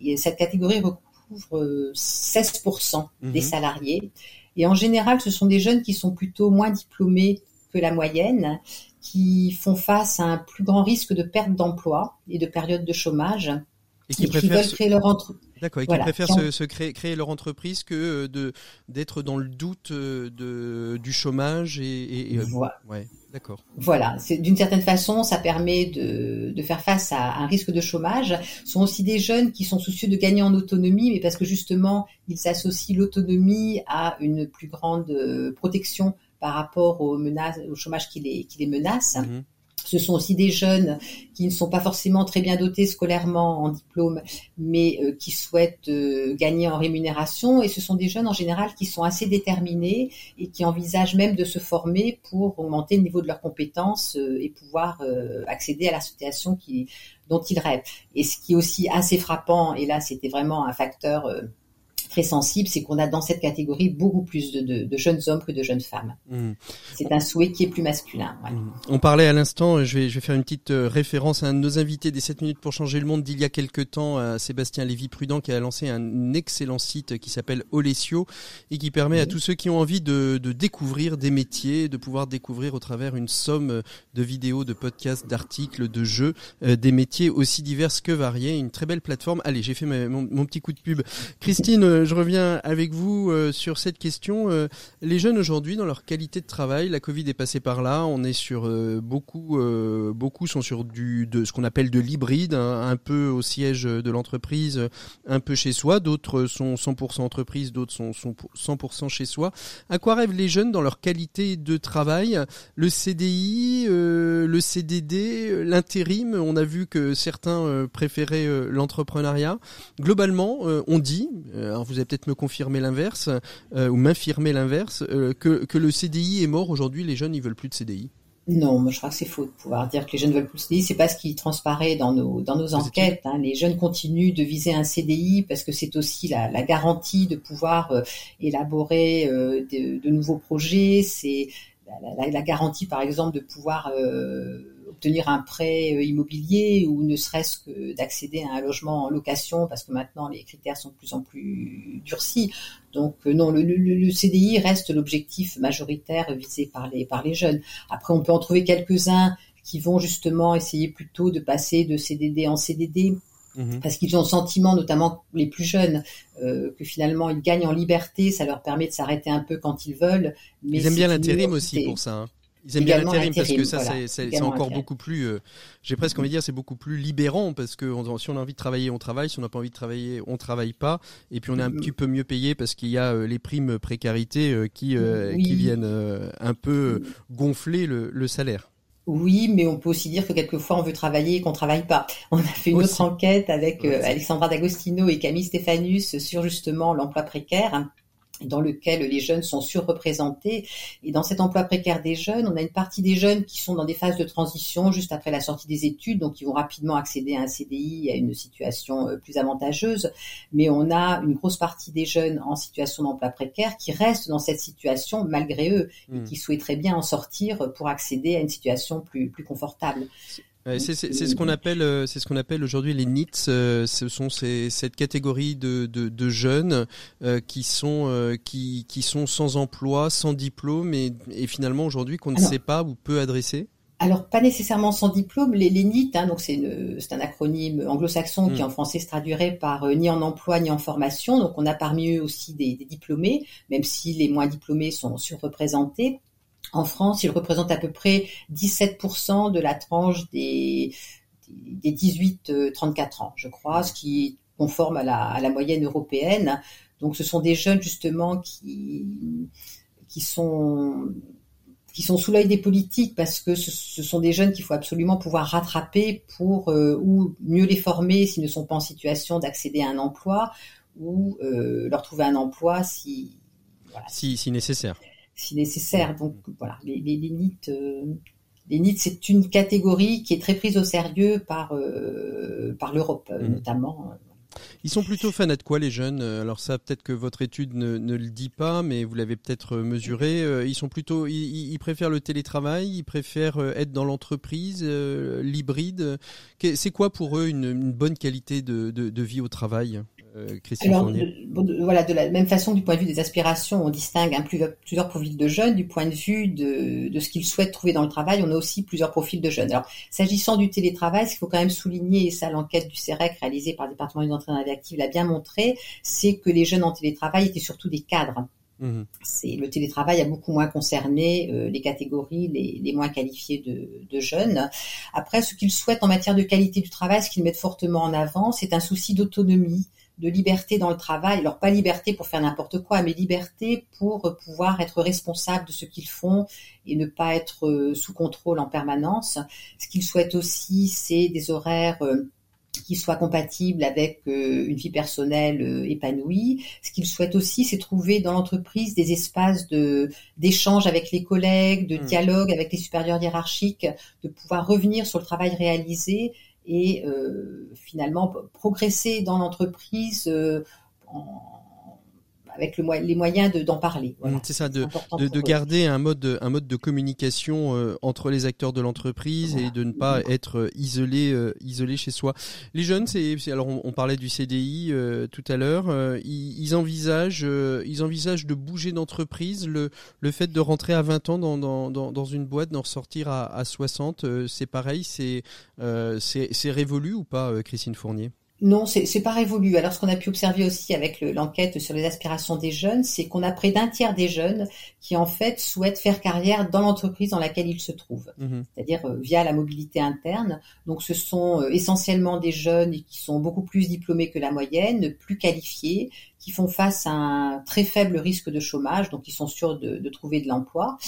Et cette catégorie recouvre 16% des mhm. salariés. Et en général, ce sont des jeunes qui sont plutôt moins diplômés que la moyenne, qui font face à un plus grand risque de perte d'emploi et de période de chômage. Et qui, veulent créer leur entreprise D'accord, et qui préfèrent se, créer, créer, leur entreprise que euh, de d'être dans le doute euh, de, du chômage et, euh, voilà. ouais, d'accord. Voilà, c'est d'une certaine façon, ça permet de, de faire face à un risque de chômage. Ce sont aussi des jeunes qui sont soucieux de gagner en autonomie, mais parce que justement, ils associent l'autonomie à une plus grande protection par rapport aux menaces, au chômage qui les, qui les menace. Mhm. Ce sont aussi des jeunes qui ne sont pas forcément très bien dotés scolairement en diplôme, mais euh, qui souhaitent euh, gagner en rémunération. Et ce sont des jeunes en général qui sont assez déterminés et qui envisagent même de se former pour augmenter le niveau de leurs compétences euh, et pouvoir accéder à la situation dont ils rêvent. Et ce qui est aussi assez frappant, et là c'était vraiment un facteur très sensible, c'est qu'on a dans cette catégorie beaucoup plus de, jeunes hommes que de jeunes femmes. Mmh. C'est un souhait qui est plus masculin. Mmh. On parlait à l'instant, je vais, je vais faire une petite euh, référence à un de nos invités des 7 minutes pour changer le monde d'il y a quelques temps, à Sébastien Lévy-Prudent, qui a lancé un excellent site qui s'appelle Olesio et qui permet à tous ceux qui ont envie de, découvrir des métiers, de pouvoir découvrir au travers une somme de vidéos, de podcasts, d'articles, de jeux, euh, des métiers aussi divers que variés. Une très belle plateforme. Allez, j'ai fait mon, mon, petit coup de pub. Christine, je reviens avec vous sur cette question. les jeunes aujourd'hui, dans leur qualité de travail, la Covid est passée par là. On est sur beaucoup, beaucoup sont sur du de ce qu'on appelle de l'hybride, hein, un peu au siège de l'entreprise, un peu chez soi. D'autres sont 100% entreprise, d'autres sont, sont 100% chez soi. À quoi rêvent les jeunes dans leur qualité de travail? Le CDI, le CDD, l'intérim. On a vu que certains préféraient l'entrepreneuriat. Globalement, on dit, alors allez peut-être me confirmer l'inverse ou m'infirmer l'inverse, que, que le CDI est mort aujourd'hui. Les jeunes, ils veulent plus de CDI. Non, moi je crois que c'est faux de pouvoir dire que les jeunes veulent plus de CDI. C'est pas ce qui transparaît dans nos dans nos enquêtes. Hein. Les jeunes continuent de viser un CDI parce que c'est aussi la, la, garantie de pouvoir euh, élaborer euh, de, de, nouveaux projets. C'est la, la, la, garantie, par exemple, de pouvoir euh, obtenir un prêt euh, immobilier ou ne serait-ce que d'accéder à un logement en location parce que maintenant les critères sont de plus en plus durcis. Donc euh, non, le, le, CDI reste l'objectif majoritaire visé par les par les jeunes. Après, on peut en trouver quelques-uns qui vont justement essayer plutôt de passer de CDD en CDD mhm. parce qu'ils ont le sentiment, notamment les plus jeunes, euh, que finalement ils gagnent en liberté, ça leur permet de s'arrêter un peu quand ils veulent. Mais ils aiment bien l'intérim aussi pour ça. Hein. Ils aiment bien l'intérim parce que ça, c'est encore beaucoup plus. Euh, j'ai presque envie de dire, c'est beaucoup plus libérant parce que si on a envie de travailler, on travaille. Si on n'a pas envie de travailler, on travaille pas. Et puis on est un mm-hmm. petit peu mieux payé parce qu'il y a euh, les primes précarité euh, qui qui viennent un peu gonfler le, le salaire. Oui, mais on peut aussi dire que quelquefois on veut travailler et qu'on travaille pas. On a fait une autre enquête avec Alexandra D'Agostino et Camille Stéphanus sur justement l'emploi précaire dans lequel les jeunes sont surreprésentés. Et dans cet emploi précaire des jeunes, on a une partie des jeunes qui sont dans des phases de transition juste après la sortie des études, donc ils vont rapidement accéder à un CDI, à une situation euh, plus avantageuse. Mais on a une grosse partie des jeunes en situation d'emploi précaire qui restent dans cette situation malgré eux et hmm. qui souhaiteraient bien en sortir pour accéder à une situation plus, plus confortable c'est ce qu'on appelle, euh, c'est ce qu'on appelle aujourd'hui les NITS. Euh, ce sont ces, cette catégorie de, de, de jeunes euh, qui sont qui, qui sont sans emploi, sans diplôme et, et finalement aujourd'hui qu'on ne sait pas ou peut adresser. Alors pas nécessairement sans diplôme, les, les NIT, hein, donc c'est un acronyme anglo-saxon qui mm. en français se traduirait par ni en emploi ni en formation. Donc on a parmi eux aussi des, des diplômés, même si les moins diplômés sont surreprésentés. En France, il représente à peu près 17% de la tranche des, des 18-34 ans, je crois, ce qui est conforme à la, moyenne européenne. Donc ce sont des jeunes justement qui, sont sous l'œil des politiques parce que ce, sont des jeunes qu'il faut absolument pouvoir rattraper pour euh, ou mieux les former s'ils ne sont pas en situation d'accéder à un emploi ou euh, leur trouver un emploi si, si nécessaire si nécessaire. Donc voilà, les, les, les NIT, euh, c'est une catégorie qui est très prise au sérieux par euh, par l'Europe mmh. notamment. Ils sont plutôt fans de quoi les jeunes? Alors ça, peut-être que votre étude ne, ne, le dit pas, mais vous l'avez peut-être mesuré. Euh, ils sont plutôt, ils, ils, préfèrent le télétravail, ils préfèrent être dans l'entreprise, l'hybride. C'est quoi pour eux une, une bonne qualité de, de, de vie au travail? Euh, Alors, de, voilà, de la même façon, du point de vue des aspirations, on distingue plusieurs, plusieurs profils de jeunes. Du point de vue de, de ce qu'ils souhaitent trouver dans le travail, on a aussi plusieurs profils de jeunes. Alors, s'agissant du télétravail, ce qu'il faut quand même souligner, et ça, l'enquête du CEREC réalisée par le département des entrées dans la vie active l'a bien montré, c'est que les jeunes en télétravail étaient surtout des cadres. Mmh. C'est le télétravail a beaucoup moins concerné euh, les catégories les, les moins qualifiées de, de, jeunes. Après, ce qu'ils souhaitent en matière de qualité du travail, ce qu'ils mettent fortement en avant, c'est un souci d'autonomie, de liberté dans le travail. Alors pas liberté pour faire n'importe quoi, mais liberté pour pouvoir être responsable de ce qu'ils font et ne pas être euh, sous contrôle en permanence. Ce qu'ils souhaitent aussi, c'est des horaires euh, qui soient compatibles avec euh, une vie personnelle épanouie. Ce qu'ils souhaitent aussi, c'est trouver dans l'entreprise des espaces de d'échange avec les collègues, de mmh. dialogue avec les supérieurs hiérarchiques, de pouvoir revenir sur le travail réalisé et euh, finalement progresser dans l'entreprise euh, en avec le, les moyens d'en parler. Voilà. C'est ça, de, de, de garder un mode, un mode de communication euh, entre les acteurs de l'entreprise et de ne pas être euh, isolé, euh, isolé chez soi. Les jeunes, c'est alors on, parlait du CDI tout à l'heure, ils, ils, envisagent, ils envisagent de bouger d'entreprise. Le, le fait de rentrer à 20 ans dans, dans, dans, dans une boîte, d'en ressortir à, à 60, c'est pareil, c'est c'est révolu ou pas, Christine Fournier? Non, c'est pas révolu. Alors, ce qu'on a pu observer aussi avec l'enquête sur les aspirations des jeunes, c'est qu'on a près d'un tiers des jeunes qui, en fait, souhaitent faire carrière dans l'entreprise dans laquelle ils se trouvent, mmh c'est-à-dire euh, via la mobilité interne. Donc, ce sont euh, essentiellement des jeunes qui sont beaucoup plus diplômés que la moyenne, plus qualifiés, qui font face à un très faible risque de chômage, donc ils sont sûrs de, trouver de l'emploi,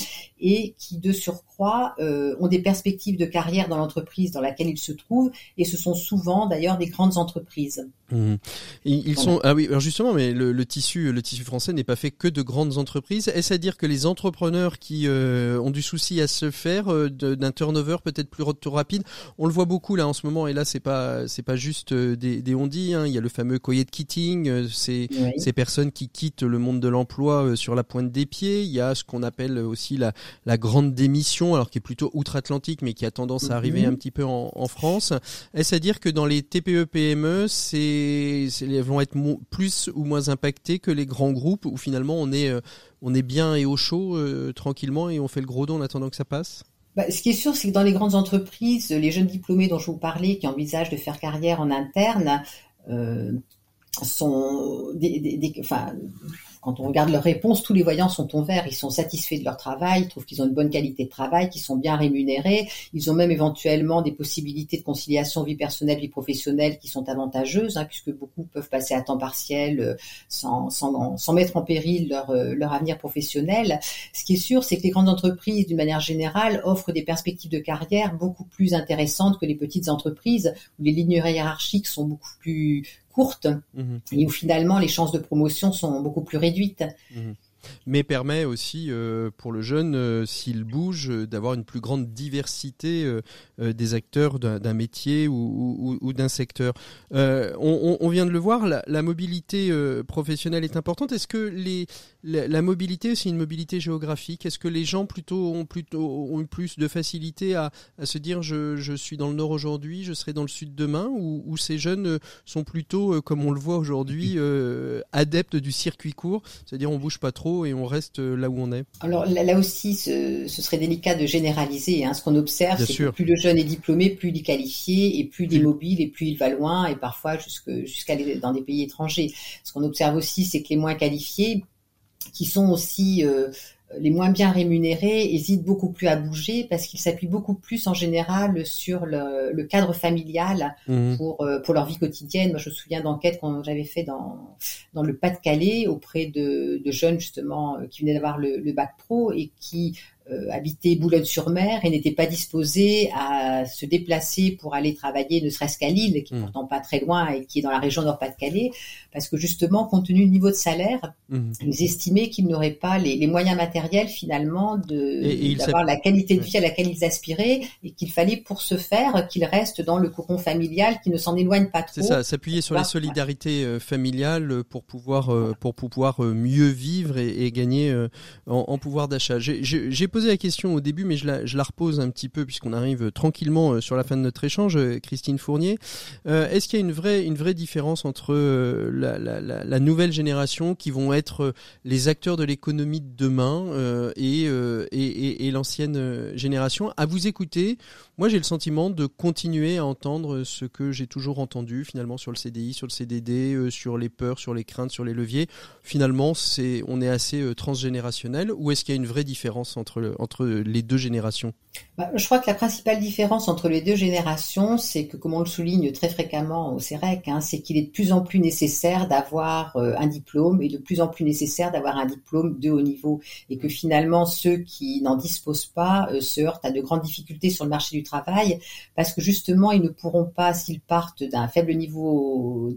et qui de surcroît euh, ont des perspectives de carrière dans l'entreprise dans laquelle ils se trouvent, et ce sont souvent d'ailleurs des grandes entreprises. Mmh. Ils, sont ah oui alors justement mais le, tissu le tissu français n'est pas fait que de grandes entreprises est-ce à dire que les entrepreneurs qui euh, ont du souci à se faire euh, d'un turnover peut-être plus rapide on le voit beaucoup là en ce moment et là c'est pas c'est pas juste des, des on dit hein. il y a le fameux quiet quitting c'est ces personnes qui quittent le monde de l'emploi euh, sur la pointe des pieds. Il y a ce qu'on appelle aussi la, la grande démission, alors qui est plutôt outre-Atlantique, mais qui a tendance à arriver mhm. un petit peu en, en France. Est-ce à dire que dans les TPE-PME, c'est, elles vont être plus ou moins impactées que les grands groupes, où finalement on est, euh, on est bien et au chaud euh, tranquillement et on fait le gros dos en attendant que ça passe? Bah, ce qui est sûr, c'est que dans les grandes entreprises, les jeunes diplômés dont je vous parlais, qui envisagent de faire carrière en interne, euh, sont des, des, des, enfin, quand on regarde leurs réponses, tous les voyants sont en vert. Ils sont satisfaits de leur travail, ils trouvent qu'ils ont une bonne qualité de travail, qu'ils sont bien rémunérés. Ils ont même éventuellement des possibilités de conciliation vie personnelle, vie professionnelle qui sont avantageuses, hein, puisque beaucoup peuvent passer à temps partiel euh, sans, sans, sans mettre en péril leur, euh, leur avenir professionnel. Ce qui est sûr, c'est que les grandes entreprises, d'une manière générale, offrent des perspectives de carrière beaucoup plus intéressantes que les petites entreprises, où les lignes hiérarchiques sont beaucoup plus courte mhm. et où finalement les chances de promotion sont beaucoup plus réduites. Mhm mais permet aussi euh, pour le jeune, euh, s'il bouge, euh, d'avoir une plus grande diversité des acteurs d'un métier ou, d'un secteur. On, vient de le voir, la, mobilité professionnelle est importante. Est-ce que les, la, mobilité, c'est une mobilité géographique? Est-ce que les gens plutôt ont plutôt ont plus de facilité à, se dire je, suis dans le nord aujourd'hui, je serai dans le sud demain, ou, ces jeunes sont plutôt, comme on le voit aujourd'hui, adeptes du circuit court, c'est-à-dire on bouge pas trop et on reste euh, là où on est Alors là, aussi, ce, serait délicat de généraliser. Hein. Ce qu'on observe, c'est que plus le jeune est diplômé, plus il est qualifié, et plus il est mobile, et plus il va loin, et parfois jusqu'à dans des pays étrangers. Ce qu'on observe aussi, c'est que les moins qualifiés, qui sont aussi euh, les moins bien rémunérés hésitent beaucoup plus à bouger parce qu'ils s'appuient beaucoup plus en général sur le, cadre familial mmh. pour euh, pour leur vie quotidienne. Moi, je me souviens d'enquêtes qu'on j'avais fait dans dans le Pas-de-Calais auprès de, de, jeunes justement euh, qui venaient d'avoir le, le, bac pro et qui euh, habiter Boulogne-sur-Mer et n'était pas disposé à se déplacer pour aller travailler ne serait-ce qu'à Lille, qui est mmh. pourtant pas très loin et qui est dans la région Nord-Pas-de-Calais, parce que justement, compte tenu du niveau de salaire, mmh. ils estimaient qu'ils n'auraient pas les, moyens matériels finalement de d'avoir la qualité de vie à laquelle ils aspiraient et qu'il fallait pour ce faire qu'ils restent dans le cocon familial, qui ne s'en éloignent pas trop. C'est ça, s'appuyer sur les solidarités euh, familiales pour pouvoir euh, pour pouvoir mieux vivre et, gagner en, en pouvoir d'achat. J'ai posé la question au début, mais je la, repose un petit peu puisqu'on arrive tranquillement euh, sur la fin de notre échange, euh, Christine Fournier. Euh, est-ce qu'il y a une vraie, différence entre la, nouvelle génération qui vont être les acteurs de l'économie de demain et, et, et, l'ancienne génération À vous écouter, moi j'ai le sentiment de continuer à entendre ce que j'ai toujours entendu finalement sur le CDI, sur le CDD, sur les peurs, sur les craintes, sur les leviers. Finalement, c'est, on est assez transgénérationnel. Ou est-ce qu'il y a une vraie différence entre entre les deux générations bah, Je crois que la principale différence entre les deux générations, c'est que, comme on le souligne très fréquemment au CEREC, hein, c'est qu'il est de plus en plus nécessaire d'avoir euh, un diplôme et de plus en plus nécessaire d'avoir un diplôme de haut niveau et que finalement ceux qui n'en disposent pas euh, se heurtent à de grandes difficultés sur le marché du travail parce que justement ils ne pourront pas, s'ils partent d'un faible niveau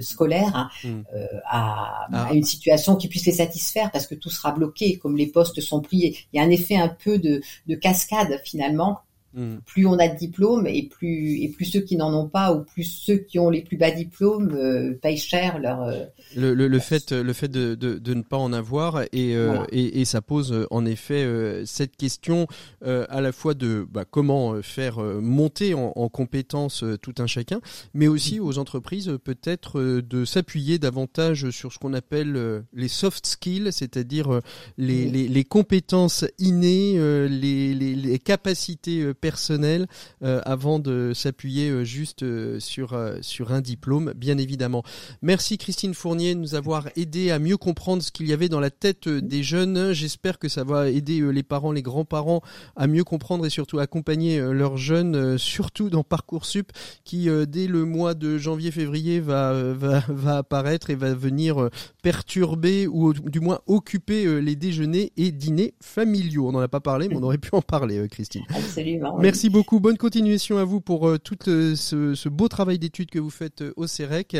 scolaire, hein, hmm. euh, à, ah. à, une situation qui puisse les satisfaire parce que tout sera bloqué, comme les postes sont pris. Il y a un effet un peu de, de cascade finalement Mm. Plus on a de diplômes et plus et plus ceux qui n'en ont pas ou plus ceux qui ont les plus bas diplômes euh, payent cher leur. Euh, le, le, le, fait le fait de, de, de, ne pas en avoir et, euh, et, et, ça pose en effet cette question à la fois de bah, comment faire monter en, en compétences tout un chacun, mais aussi mm. aux entreprises peut-être de s'appuyer davantage sur ce qu'on appelle les soft skills, c'est-à-dire les, les, les, compétences innées, les, les, les capacités personnel avant de s'appuyer juste sur sur un diplôme, bien évidemment. Merci Christine Fournier de nous avoir aidé à mieux comprendre ce qu'il y avait dans la tête des jeunes. J'espère que ça va aider les parents, les grands-parents à mieux comprendre et surtout accompagner leurs jeunes, surtout dans Parcoursup, qui dès le mois de janvier-février va, va va apparaître et va venir perturber ou du moins occuper les déjeuners et dîners familiaux. On n'en a pas parlé, mais on aurait pu en parler, Christine. Absolument. Merci beaucoup. Bonne continuation à vous pour tout ce, ce, beau travail d'études que vous faites au CEREC.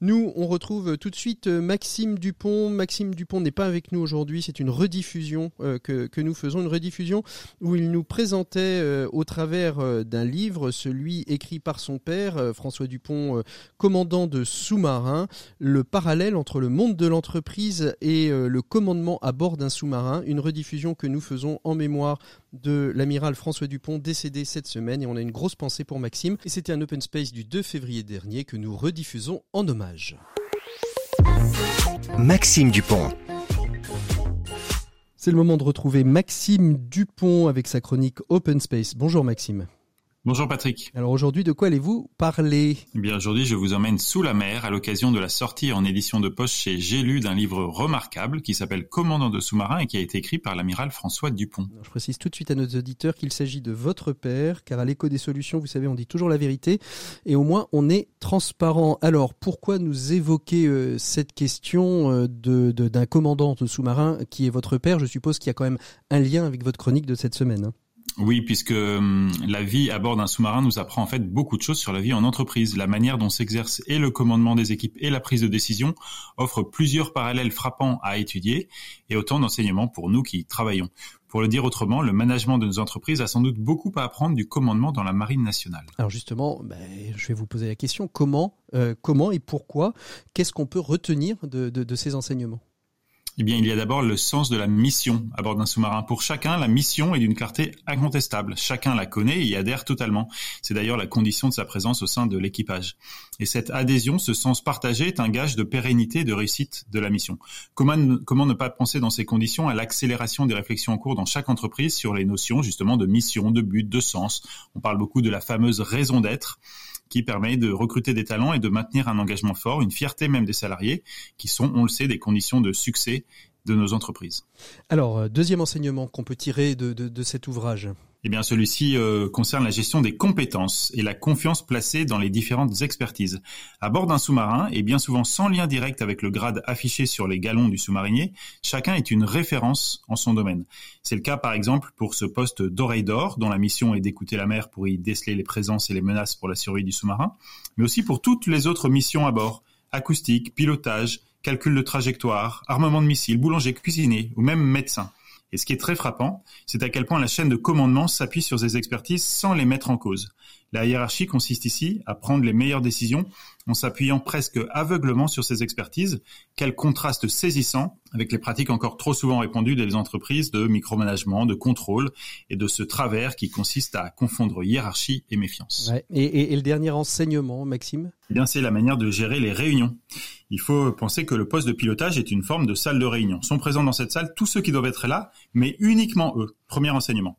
Nous, on retrouve tout de suite Maxime Dupont. Maxime Dupont n'est pas avec nous aujourd'hui. C'est une rediffusion que, nous faisons, une rediffusion où il nous présentait au travers d'un livre, celui écrit par son père, François Dupont, commandant de sous-marin, le parallèle entre le monde de l'entreprise et le commandement à bord d'un sous-marin. Une rediffusion que nous faisons en mémoire de l'amiral François Dupont décédé cette semaine et on a une grosse pensée pour Maxime. Et c'était un open space du 2 février dernier que nous rediffusons en hommage. Maxime Dupont. C'est le moment de retrouver Maxime Dupont avec sa chronique Open Space. Bonjour Maxime. Bonjour Patrick. Alors aujourd'hui, de quoi allez-vous parler? Eh bien aujourd'hui, je vous emmène sous la mer à l'occasion de la sortie en édition de poche chez J'ai lu d'un livre remarquable qui s'appelle Commandant de sous-marin et qui a été écrit par l'amiral François Dupont. je précise tout de suite à nos auditeurs qu'il s'agit de votre père, car à l'écho des solutions, vous savez, on dit toujours la vérité et au moins on est transparent. Alors pourquoi nous évoquer euh, cette question euh, de, d'un commandant de sous-marin qui est votre père? Je suppose qu'il y a quand même un lien avec votre chronique de cette semaine. Hein. Oui, puisque hum, la vie à bord d'un sous-marin nous apprend en fait beaucoup de choses sur la vie en entreprise. La manière dont s'exerce et le commandement des équipes et la prise de décision offre plusieurs parallèles frappants à étudier et autant d'enseignements pour nous qui travaillons. Pour le dire autrement, le management de nos entreprises a sans doute beaucoup à apprendre du commandement dans la marine nationale. Alors justement, ben, je vais vous poser la question comment, euh, comment et pourquoi Qu'est-ce qu'on peut retenir de ces enseignements? Eh bien, il y a d'abord le sens de la mission à bord d'un sous-marin. Pour chacun, la mission est d'une clarté incontestable. Chacun la connaît et y adhère totalement. C'est d'ailleurs la condition de sa présence au sein de l'équipage. Et cette adhésion, ce sens partagé est un gage de pérennité de réussite de la mission. Comment ne pas penser dans ces conditions à l'accélération des réflexions en cours dans chaque entreprise sur les notions justement de mission, de but, de sens? On parle beaucoup de la fameuse raison d'être qui permet de recruter des talents et de maintenir un engagement fort, une fierté même des salariés, qui sont, on le sait, des conditions de succès de nos entreprises. Alors, euh, deuxième enseignement qu'on peut tirer de, de cet ouvrage. Eh bien, celui-ci euh, concerne la gestion des compétences et la confiance placée dans les différentes expertises. À bord d'un sous-marin, et bien souvent sans lien direct avec le grade affiché sur les galons du sous-marinier, chacun est une référence en son domaine. C'est le cas, par exemple, pour ce poste d'oreille d'or, dont la mission est d'écouter la mer pour y déceler les présences et les menaces pour la survie du sous-marin, mais aussi pour toutes les autres missions à bord, acoustique, pilotage, calcul de trajectoire, armement de missiles, boulanger, cuisinier ou même médecin. Et ce qui est très frappant, c'est à quel point la chaîne de commandement s'appuie sur ces expertises sans les mettre en cause. La hiérarchie consiste ici à prendre les meilleures décisions en s'appuyant presque aveuglement sur ces expertises. Quel contraste saisissant avec les pratiques encore trop souvent répandues des entreprises de micromanagement, de contrôle et de ce travers qui consiste à confondre hiérarchie et méfiance. Et, le dernier enseignement, Maxime? Eh bien, c'est la manière de gérer les réunions. Il faut penser que le poste de pilotage est une forme de salle de réunion. Sont présents dans cette salle tous ceux qui doivent être là, mais uniquement eux. Premier enseignement.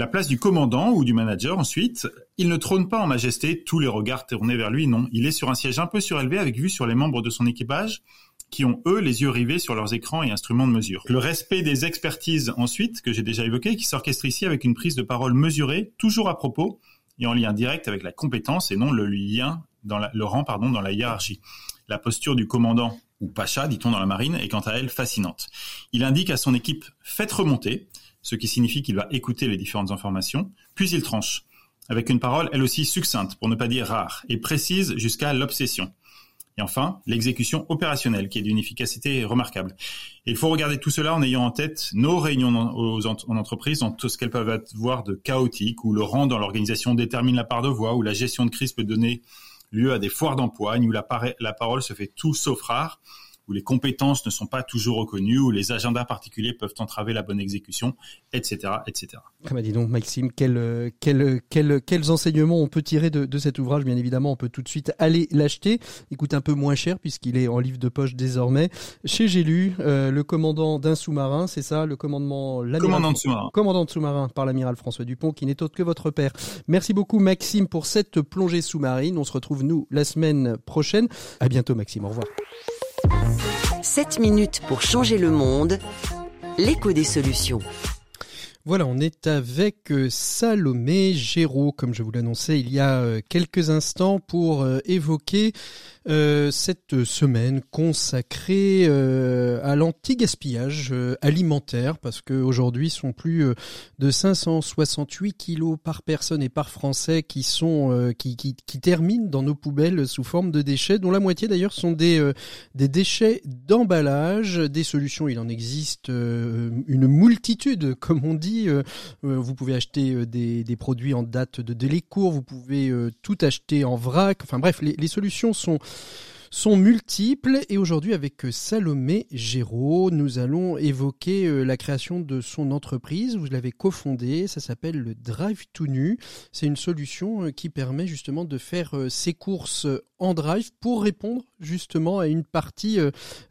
La place du commandant ou du manager ensuite, il ne trône pas en majesté, tous les regards tournés vers lui, non. Il est sur un siège un peu surélevé avec vue sur les membres de son équipage qui ont eux les yeux rivés sur leurs écrans et instruments de mesure. Le respect des expertises ensuite, que j'ai déjà évoqué, qui s'orchestre ici avec une prise de parole mesurée, toujours à propos et en lien direct avec la compétence et non le lien dans le rang pardon dans la hiérarchie. La posture du commandant ou pacha, dit-on dans la marine, est quant à elle fascinante. Il indique à son équipe faites remonter, ce qui signifie qu'il va écouter les différentes informations, puis il tranche, avec une parole elle aussi succincte, pour ne pas dire rare, et précise jusqu'à l'obsession. Et enfin, l'exécution opérationnelle, qui est d'une efficacité remarquable. il faut regarder tout cela en ayant en tête nos réunions en entreprise, dans tout ce qu'elles peuvent avoir de chaotique, où le rang dans l'organisation détermine la part de voix, où la gestion de crise peut donner lieu à des foires d'empoigne, où la, la parole se fait tout sauf rare, où les compétences ne sont pas toujours reconnues, où les agendas particuliers peuvent entraver la bonne exécution, etc., etc. Ah bah dis donc Maxime, quel, quel, quel, quels enseignements on peut tirer de, de, cet ouvrage? Bien évidemment, on peut tout de suite aller l'acheter. Il coûte un peu moins cher puisqu'il est en livre de poche désormais. Chez J'ai lu, euh, le commandant d'un sous-marin, c'est ça, le commandement, commandant de sous-marin, commandant de sous-marin par l'amiral François Dupont, qui n'est autre que votre père. Merci beaucoup Maxime pour cette plongée sous-marine. On se retrouve nous la semaine prochaine. À bientôt Maxime. Au revoir. 7 minutes pour changer le monde. L'écho des solutions. Voilà, on est avec euh, Salomé Géraud, comme je vous l'annonçais il y a euh, quelques instants, pour euh, évoquer euh, cette semaine consacrée euh, à l'anti-gaspillage euh, alimentaire parce qu'aujourd'hui sont plus de 568 kilos par personne et par français qui sont qui, qui, qui, terminent dans nos poubelles sous forme de déchets dont la moitié d'ailleurs sont des des déchets d'emballage. Des solutions il en existe une multitude comme on dit vous pouvez acheter des, des produits en date de délai court vous pouvez tout acheter en vrac. Enfin bref les, les solutions sont sont multiples et aujourd'hui avec Salomé Géraud, nous allons évoquer euh, la création de son entreprise. Vous l'avez cofondée, ça s'appelle le Drive to Nu. C'est une solution euh, qui permet justement de faire euh, ses courses en drive pour répondre justement à une partie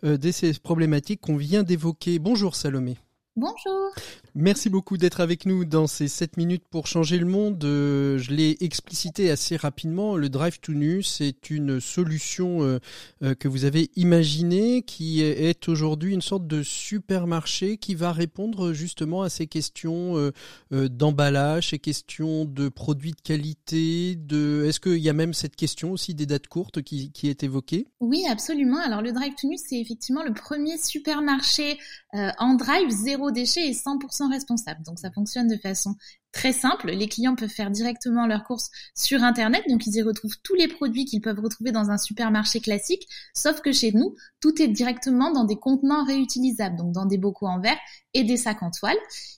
de ces problématiques qu'on vient d'évoquer. Bonjour Salomé. Bonjour. Merci beaucoup d'être avec nous dans ces 7 minutes pour changer le monde. Euh, je l'ai explicité assez rapidement. Le Drive to Nu, c'est une solution euh, euh, que vous avez imaginée qui est aujourd'hui une sorte de supermarché qui va répondre justement à ces questions d'emballage, ces questions de produits de qualité. De... Est-ce qu'il y a même cette question aussi des dates courtes qui, qui est évoquée? Oui, absolument. Alors le Drive to Nu, c'est effectivement le premier supermarché en drive zéro déchet et 100% responsable. Donc ça fonctionne de façon très simple. Les clients peuvent faire directement leurs courses sur Internet, donc ils y retrouvent tous les produits qu'ils peuvent retrouver dans un supermarché classique, sauf que chez nous, tout est directement dans des contenants réutilisables, donc dans des bocaux en verre et des sacs en toile.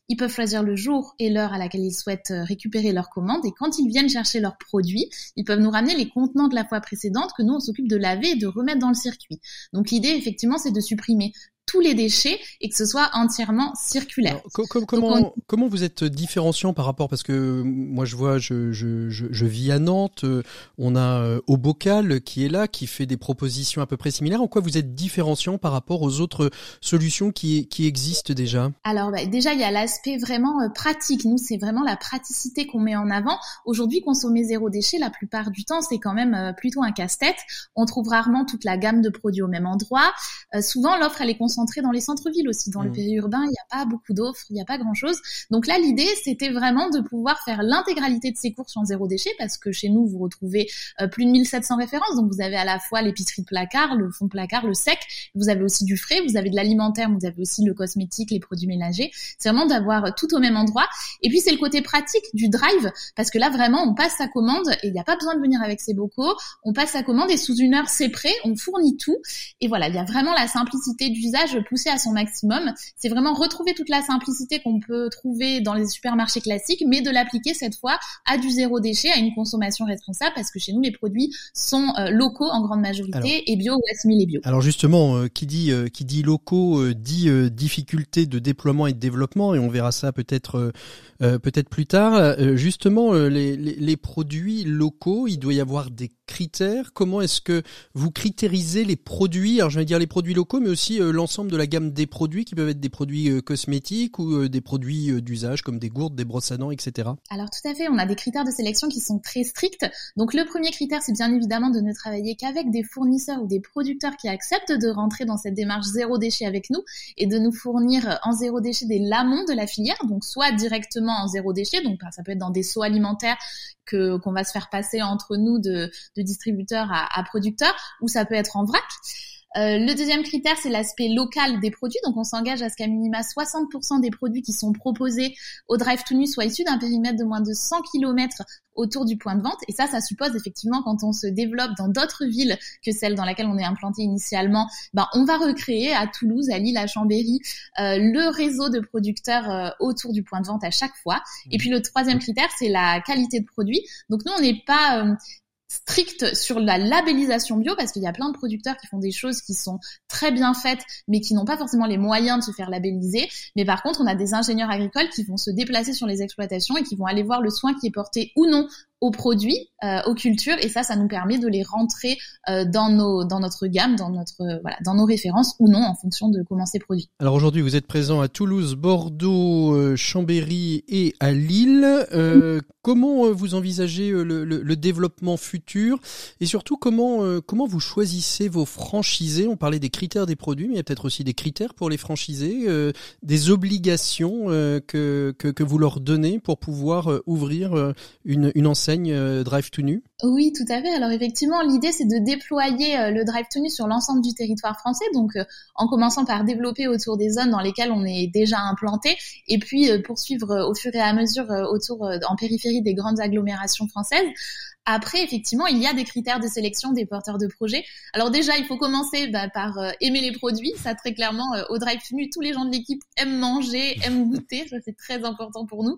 Ils peuvent choisir le jour et l'heure à laquelle ils souhaitent euh, récupérer leur commande, et quand ils viennent chercher leurs produits, ils peuvent nous ramener les contenants de la fois précédente que nous, on s'occupe de laver et de remettre dans le circuit. Donc l'idée, effectivement, c'est de supprimer tous les déchets et que ce soit entièrement circulaire. comment, comment vous êtes différenciant par rapport parce que moi je vois je, je, je, vis à Nantes, euh, on a euh, Au Bocal qui est là qui fait des propositions à peu près similaires. En quoi vous êtes différenciant par rapport aux autres solutions qui qui existent déjà? Alors bah, déjà il y a l'aspect vraiment euh, pratique. Nous c'est vraiment la praticité qu'on met en avant. Aujourd'hui consommer zéro déchet la plupart du temps c'est quand même plutôt un casse-tête. On trouve rarement toute la gamme de produits au même endroit. souvent l'offre elle est concentrée dans les centres-villes aussi. Dans le mmh. périurbain, il n'y a pas beaucoup d'offres, il n'y a pas grand-chose. Donc là, l'idée, c'était vraiment de pouvoir faire l'intégralité de ces courses en zéro déchet, parce que chez nous, vous retrouvez euh, plus de 1700 références. Donc vous avez à la fois l'épicerie de placard, le fond de placard, le sec. Vous avez aussi du frais, vous avez de l'alimentaire, vous avez aussi le cosmétique, les produits ménagers. C'est vraiment d'avoir tout au même endroit. Et puis c'est le côté pratique du drive, parce que là vraiment, on passe sa commande et il n'y a pas besoin de venir avec ses bocaux. On passe sa commande et sous une heure, c'est prêt. On fournit tout. Et voilà, il y a vraiment la simplicité d'usage pousser à son maximum. C'est vraiment retrouver toute la simplicité qu'on peut trouver dans les supermarchés classiques, mais de l'appliquer cette fois à du zéro déchet, à une consommation responsable, parce que chez nous, les produits sont euh, locaux en grande majorité et bio ou assimilés bio. Alors justement, euh, qui dit euh, qui dit locaux dit difficulté de déploiement et de développement, et on verra ça peut-être peut-être plus tard. justement, les, les, les produits locaux, il doit y avoir des critères Comment est-ce que vous critérisez les produits? Alors je vais dire les produits locaux, mais aussi l'ensemble de la gamme des produits qui peuvent être des produits euh, cosmétiques ou euh, des produits euh, d'usage comme des gourdes, des brosses à dents, etc. Alors tout à fait, on a des critères de sélection qui sont très stricts. Donc le premier critère, c'est bien évidemment de ne travailler qu'avec des fournisseurs ou des producteurs qui acceptent de rentrer dans cette démarche zéro déchet avec nous et de nous fournir en zéro déchet des lamons de la filière, donc soit directement en zéro déchet, donc ça peut être dans des seaux alimentaires que qu'on va se faire passer entre nous de, de distributeurs à, à producteurs, ou ça peut être en vrac. Euh, le deuxième critère, c'est l'aspect local des produits. Donc, on s'engage à ce qu'à minima 60% des produits qui sont proposés au Drive to Nu soient issus d'un périmètre de moins de 100 km autour du point de vente. Et ça, ça suppose effectivement quand on se développe dans d'autres villes que celles dans laquelle on est implanté initialement, ben, on va recréer à Toulouse, à Lille, à Chambéry, euh, le réseau de producteurs euh, autour du point de vente à chaque fois. Et puis le troisième critère, c'est la qualité de produit. Donc nous, on n'est pas strict sur la labellisation bio parce qu'il y a plein de producteurs qui font des choses qui sont très bien faites mais qui n'ont pas forcément les moyens de se faire labelliser. Mais par contre, on a des ingénieurs agricoles qui vont se déplacer sur les exploitations et qui vont aller voir le soin qui est porté ou non aux produits, euh, aux cultures, et ça, ça nous permet de les rentrer euh, dans nos, dans notre gamme, dans notre, euh, voilà, dans nos références ou non, en fonction de comment c'est produit. Alors aujourd'hui, vous êtes présent à Toulouse, Bordeaux, Chambéry et à Lille. comment vous envisagez le, le, le, développement futur? Et surtout comment comment vous choisissez vos franchisés? On parlait des critères des produits, mais il y a peut-être aussi des critères pour les franchisés, des obligations que, que, que vous leur donnez pour pouvoir ouvrir une, une enseigne euh, Drive to Nu Oui, tout à fait. Alors effectivement, l'idée c'est de déployer euh, le Drive to Nu sur l'ensemble du territoire français, donc euh, en commençant par développer autour des zones dans lesquelles on est déjà implanté, et puis poursuivre au fur et à mesure autour en périphérie des grandes agglomérations françaises. Après, effectivement, il y a des critères de sélection des porteurs de projets. Alors déjà, il faut commencer bah, par euh, aimer les produits. Ça, très clairement, euh, au Drive Finu, tous les gens de l'équipe aiment manger, aiment goûter. Ça, c'est très important pour nous.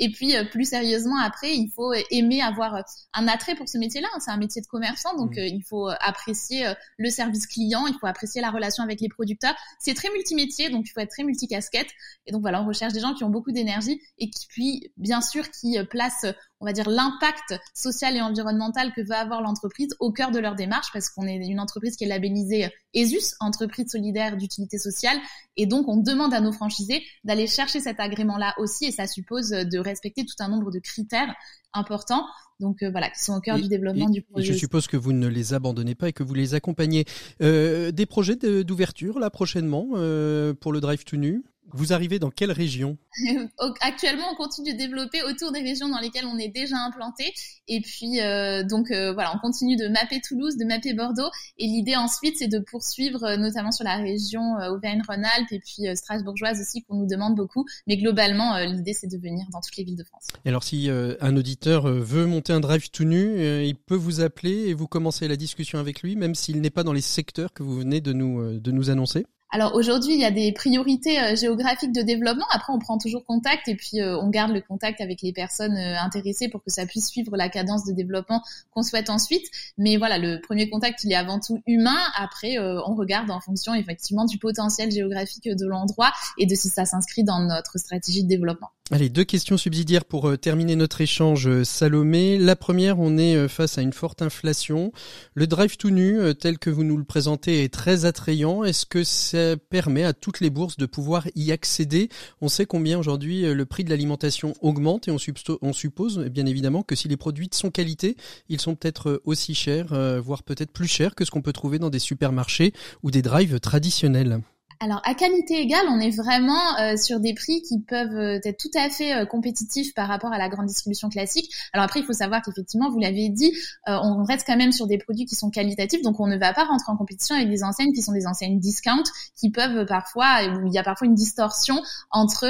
Et puis, euh, plus sérieusement, après, il faut aimer avoir un attrait pour ce métier-là. C'est un métier de commerçant, donc mmh. il faut apprécier le service client, il faut apprécier la relation avec les producteurs. C'est très multimétier, donc il faut être très multicasquette. Et donc voilà, on recherche des gens qui ont beaucoup d'énergie et qui, puis, bien sûr, qui placent on va dire, l'impact social et environnemental que va avoir l'entreprise au cœur de leur démarche, parce qu'on est une entreprise qui est labellisée ESUS, entreprise solidaire d'utilité sociale, et donc on demande à nos franchisés d'aller chercher cet agrément-là aussi, et ça suppose de respecter tout un nombre de critères importants. Donc euh, voilà, qui sont au cœur du développement du projet. je suppose que vous ne les abandonnez pas et que vous les accompagnez. Euh, des projets d'ouverture là prochainement euh, pour le Drive to Nu vous arrivez dans quelle région Actuellement, on continue de développer autour des régions dans lesquelles on est déjà implanté. Et puis, euh, donc euh, voilà, on continue de mapper Toulouse, de mapper Bordeaux. Et l'idée ensuite, c'est de poursuivre, euh, notamment sur la région Auvergne-Rhône-Alpes et puis strasbourgeoise aussi, qu'on nous demande beaucoup. Mais globalement, l'idée, c'est de venir dans toutes les villes de France. Et alors, si un auditeur veut monter un drive tout nu, il peut vous appeler et vous commencer la discussion avec lui, même s'il n'est pas dans les secteurs que vous venez de nous, de nous annoncer alors aujourd'hui, il y a des priorités euh, géographiques de développement. Après, on prend toujours contact et puis euh, on garde le contact avec les personnes euh, intéressées pour que ça puisse suivre la cadence de développement qu'on souhaite ensuite. Mais voilà, le premier contact, il est avant tout humain. Après, on regarde en fonction effectivement du potentiel géographique de l'endroit et de si ça s'inscrit dans notre stratégie de développement. Allez, deux questions subsidiaires pour euh, terminer notre échange, euh, Salomé. La première, on est euh, face à une forte inflation. Le drive tout nu, tel que vous nous le présentez, est très attrayant. Est-ce que ça permet à toutes les bourses de pouvoir y accéder? On sait combien aujourd'hui le prix de l'alimentation augmente et on, suppose bien évidemment que si les produits sont qualité, ils sont peut-être aussi chers, voire peut-être plus chers que ce qu'on peut trouver dans des supermarchés ou des drives traditionnels. Alors à qualité égale, on est vraiment euh, sur des prix qui peuvent euh, être tout à fait euh, compétitifs par rapport à la grande distribution classique. Alors après, il faut savoir qu'effectivement, vous l'avez dit, on reste quand même sur des produits qui sont qualitatifs, donc on ne va pas rentrer en compétition avec des enseignes qui sont des enseignes discount, qui peuvent parfois, où il y a parfois une distorsion entre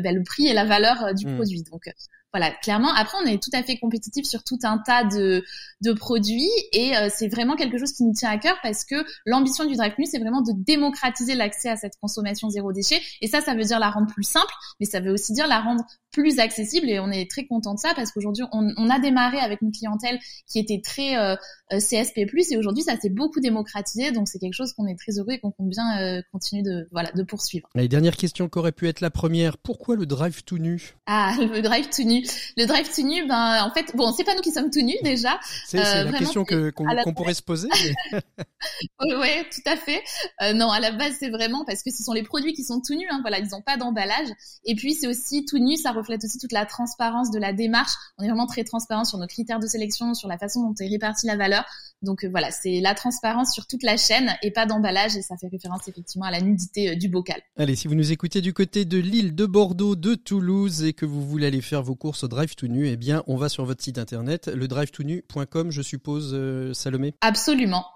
ben, le prix et la valeur du mmh. produit. Donc voilà, clairement. Après, on est tout à fait compétitif sur tout un tas de, de produits et euh, c'est vraiment quelque chose qui nous tient à cœur parce que l'ambition du Drive c'est vraiment de démocratiser l'accès à cette consommation zéro déchet. Et ça, ça veut dire la rendre plus simple, mais ça veut aussi dire la rendre plus accessible et on est très content de ça parce qu'aujourd'hui, on, on, a démarré avec une clientèle qui était très euh, euh CSP+, et aujourd'hui, ça s'est beaucoup démocratisé, donc c'est quelque chose qu'on est très heureux et qu'on compte bien euh, continuer de, voilà, de poursuivre. La dernière question qu'aurait pu être la première, pourquoi le Drive tout nu? Ah, le Drive tout nu. Le drive tout nu, ben en fait, bon, c'est pas nous qui sommes tout nus déjà. C'est euh, la question que qu'on pourrait se poser. oui, ouais, tout à fait. Non, à la base, c'est vraiment parce que ce sont les produits qui sont tout nus. Hein, voilà, ils n'ont pas d'emballage. Et puis c'est aussi tout nu, ça reflète aussi toute la transparence de la démarche. On est vraiment très transparent sur nos critères de sélection, sur la façon dont est répartie la valeur. Donc euh, voilà, c'est la transparence sur toute la chaîne et pas d'emballage et ça fait référence effectivement à la nudité euh, du bocal. Allez, si vous nous écoutez du côté de Lille, de Bordeaux, de Toulouse et que vous voulez aller faire vos courses au Drive to Nu, eh bien, on va sur votre site internet, le je suppose, euh, Salomé. Absolument.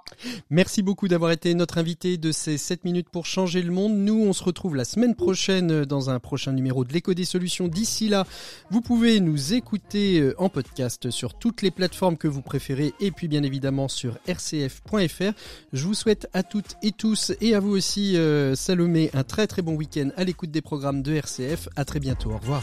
Merci beaucoup d'avoir été notre invité de ces 7 minutes pour changer le monde. Nous, on se retrouve la semaine prochaine dans un prochain numéro de l'écho des solutions. D'ici là, vous pouvez nous écouter en podcast sur toutes les plateformes que vous préférez et puis bien évidemment sur rcf.fr. Je vous souhaite à toutes et tous et à vous aussi euh, Salomé un très très bon week-end à l'écoute des programmes de RCF. À très bientôt. Au revoir.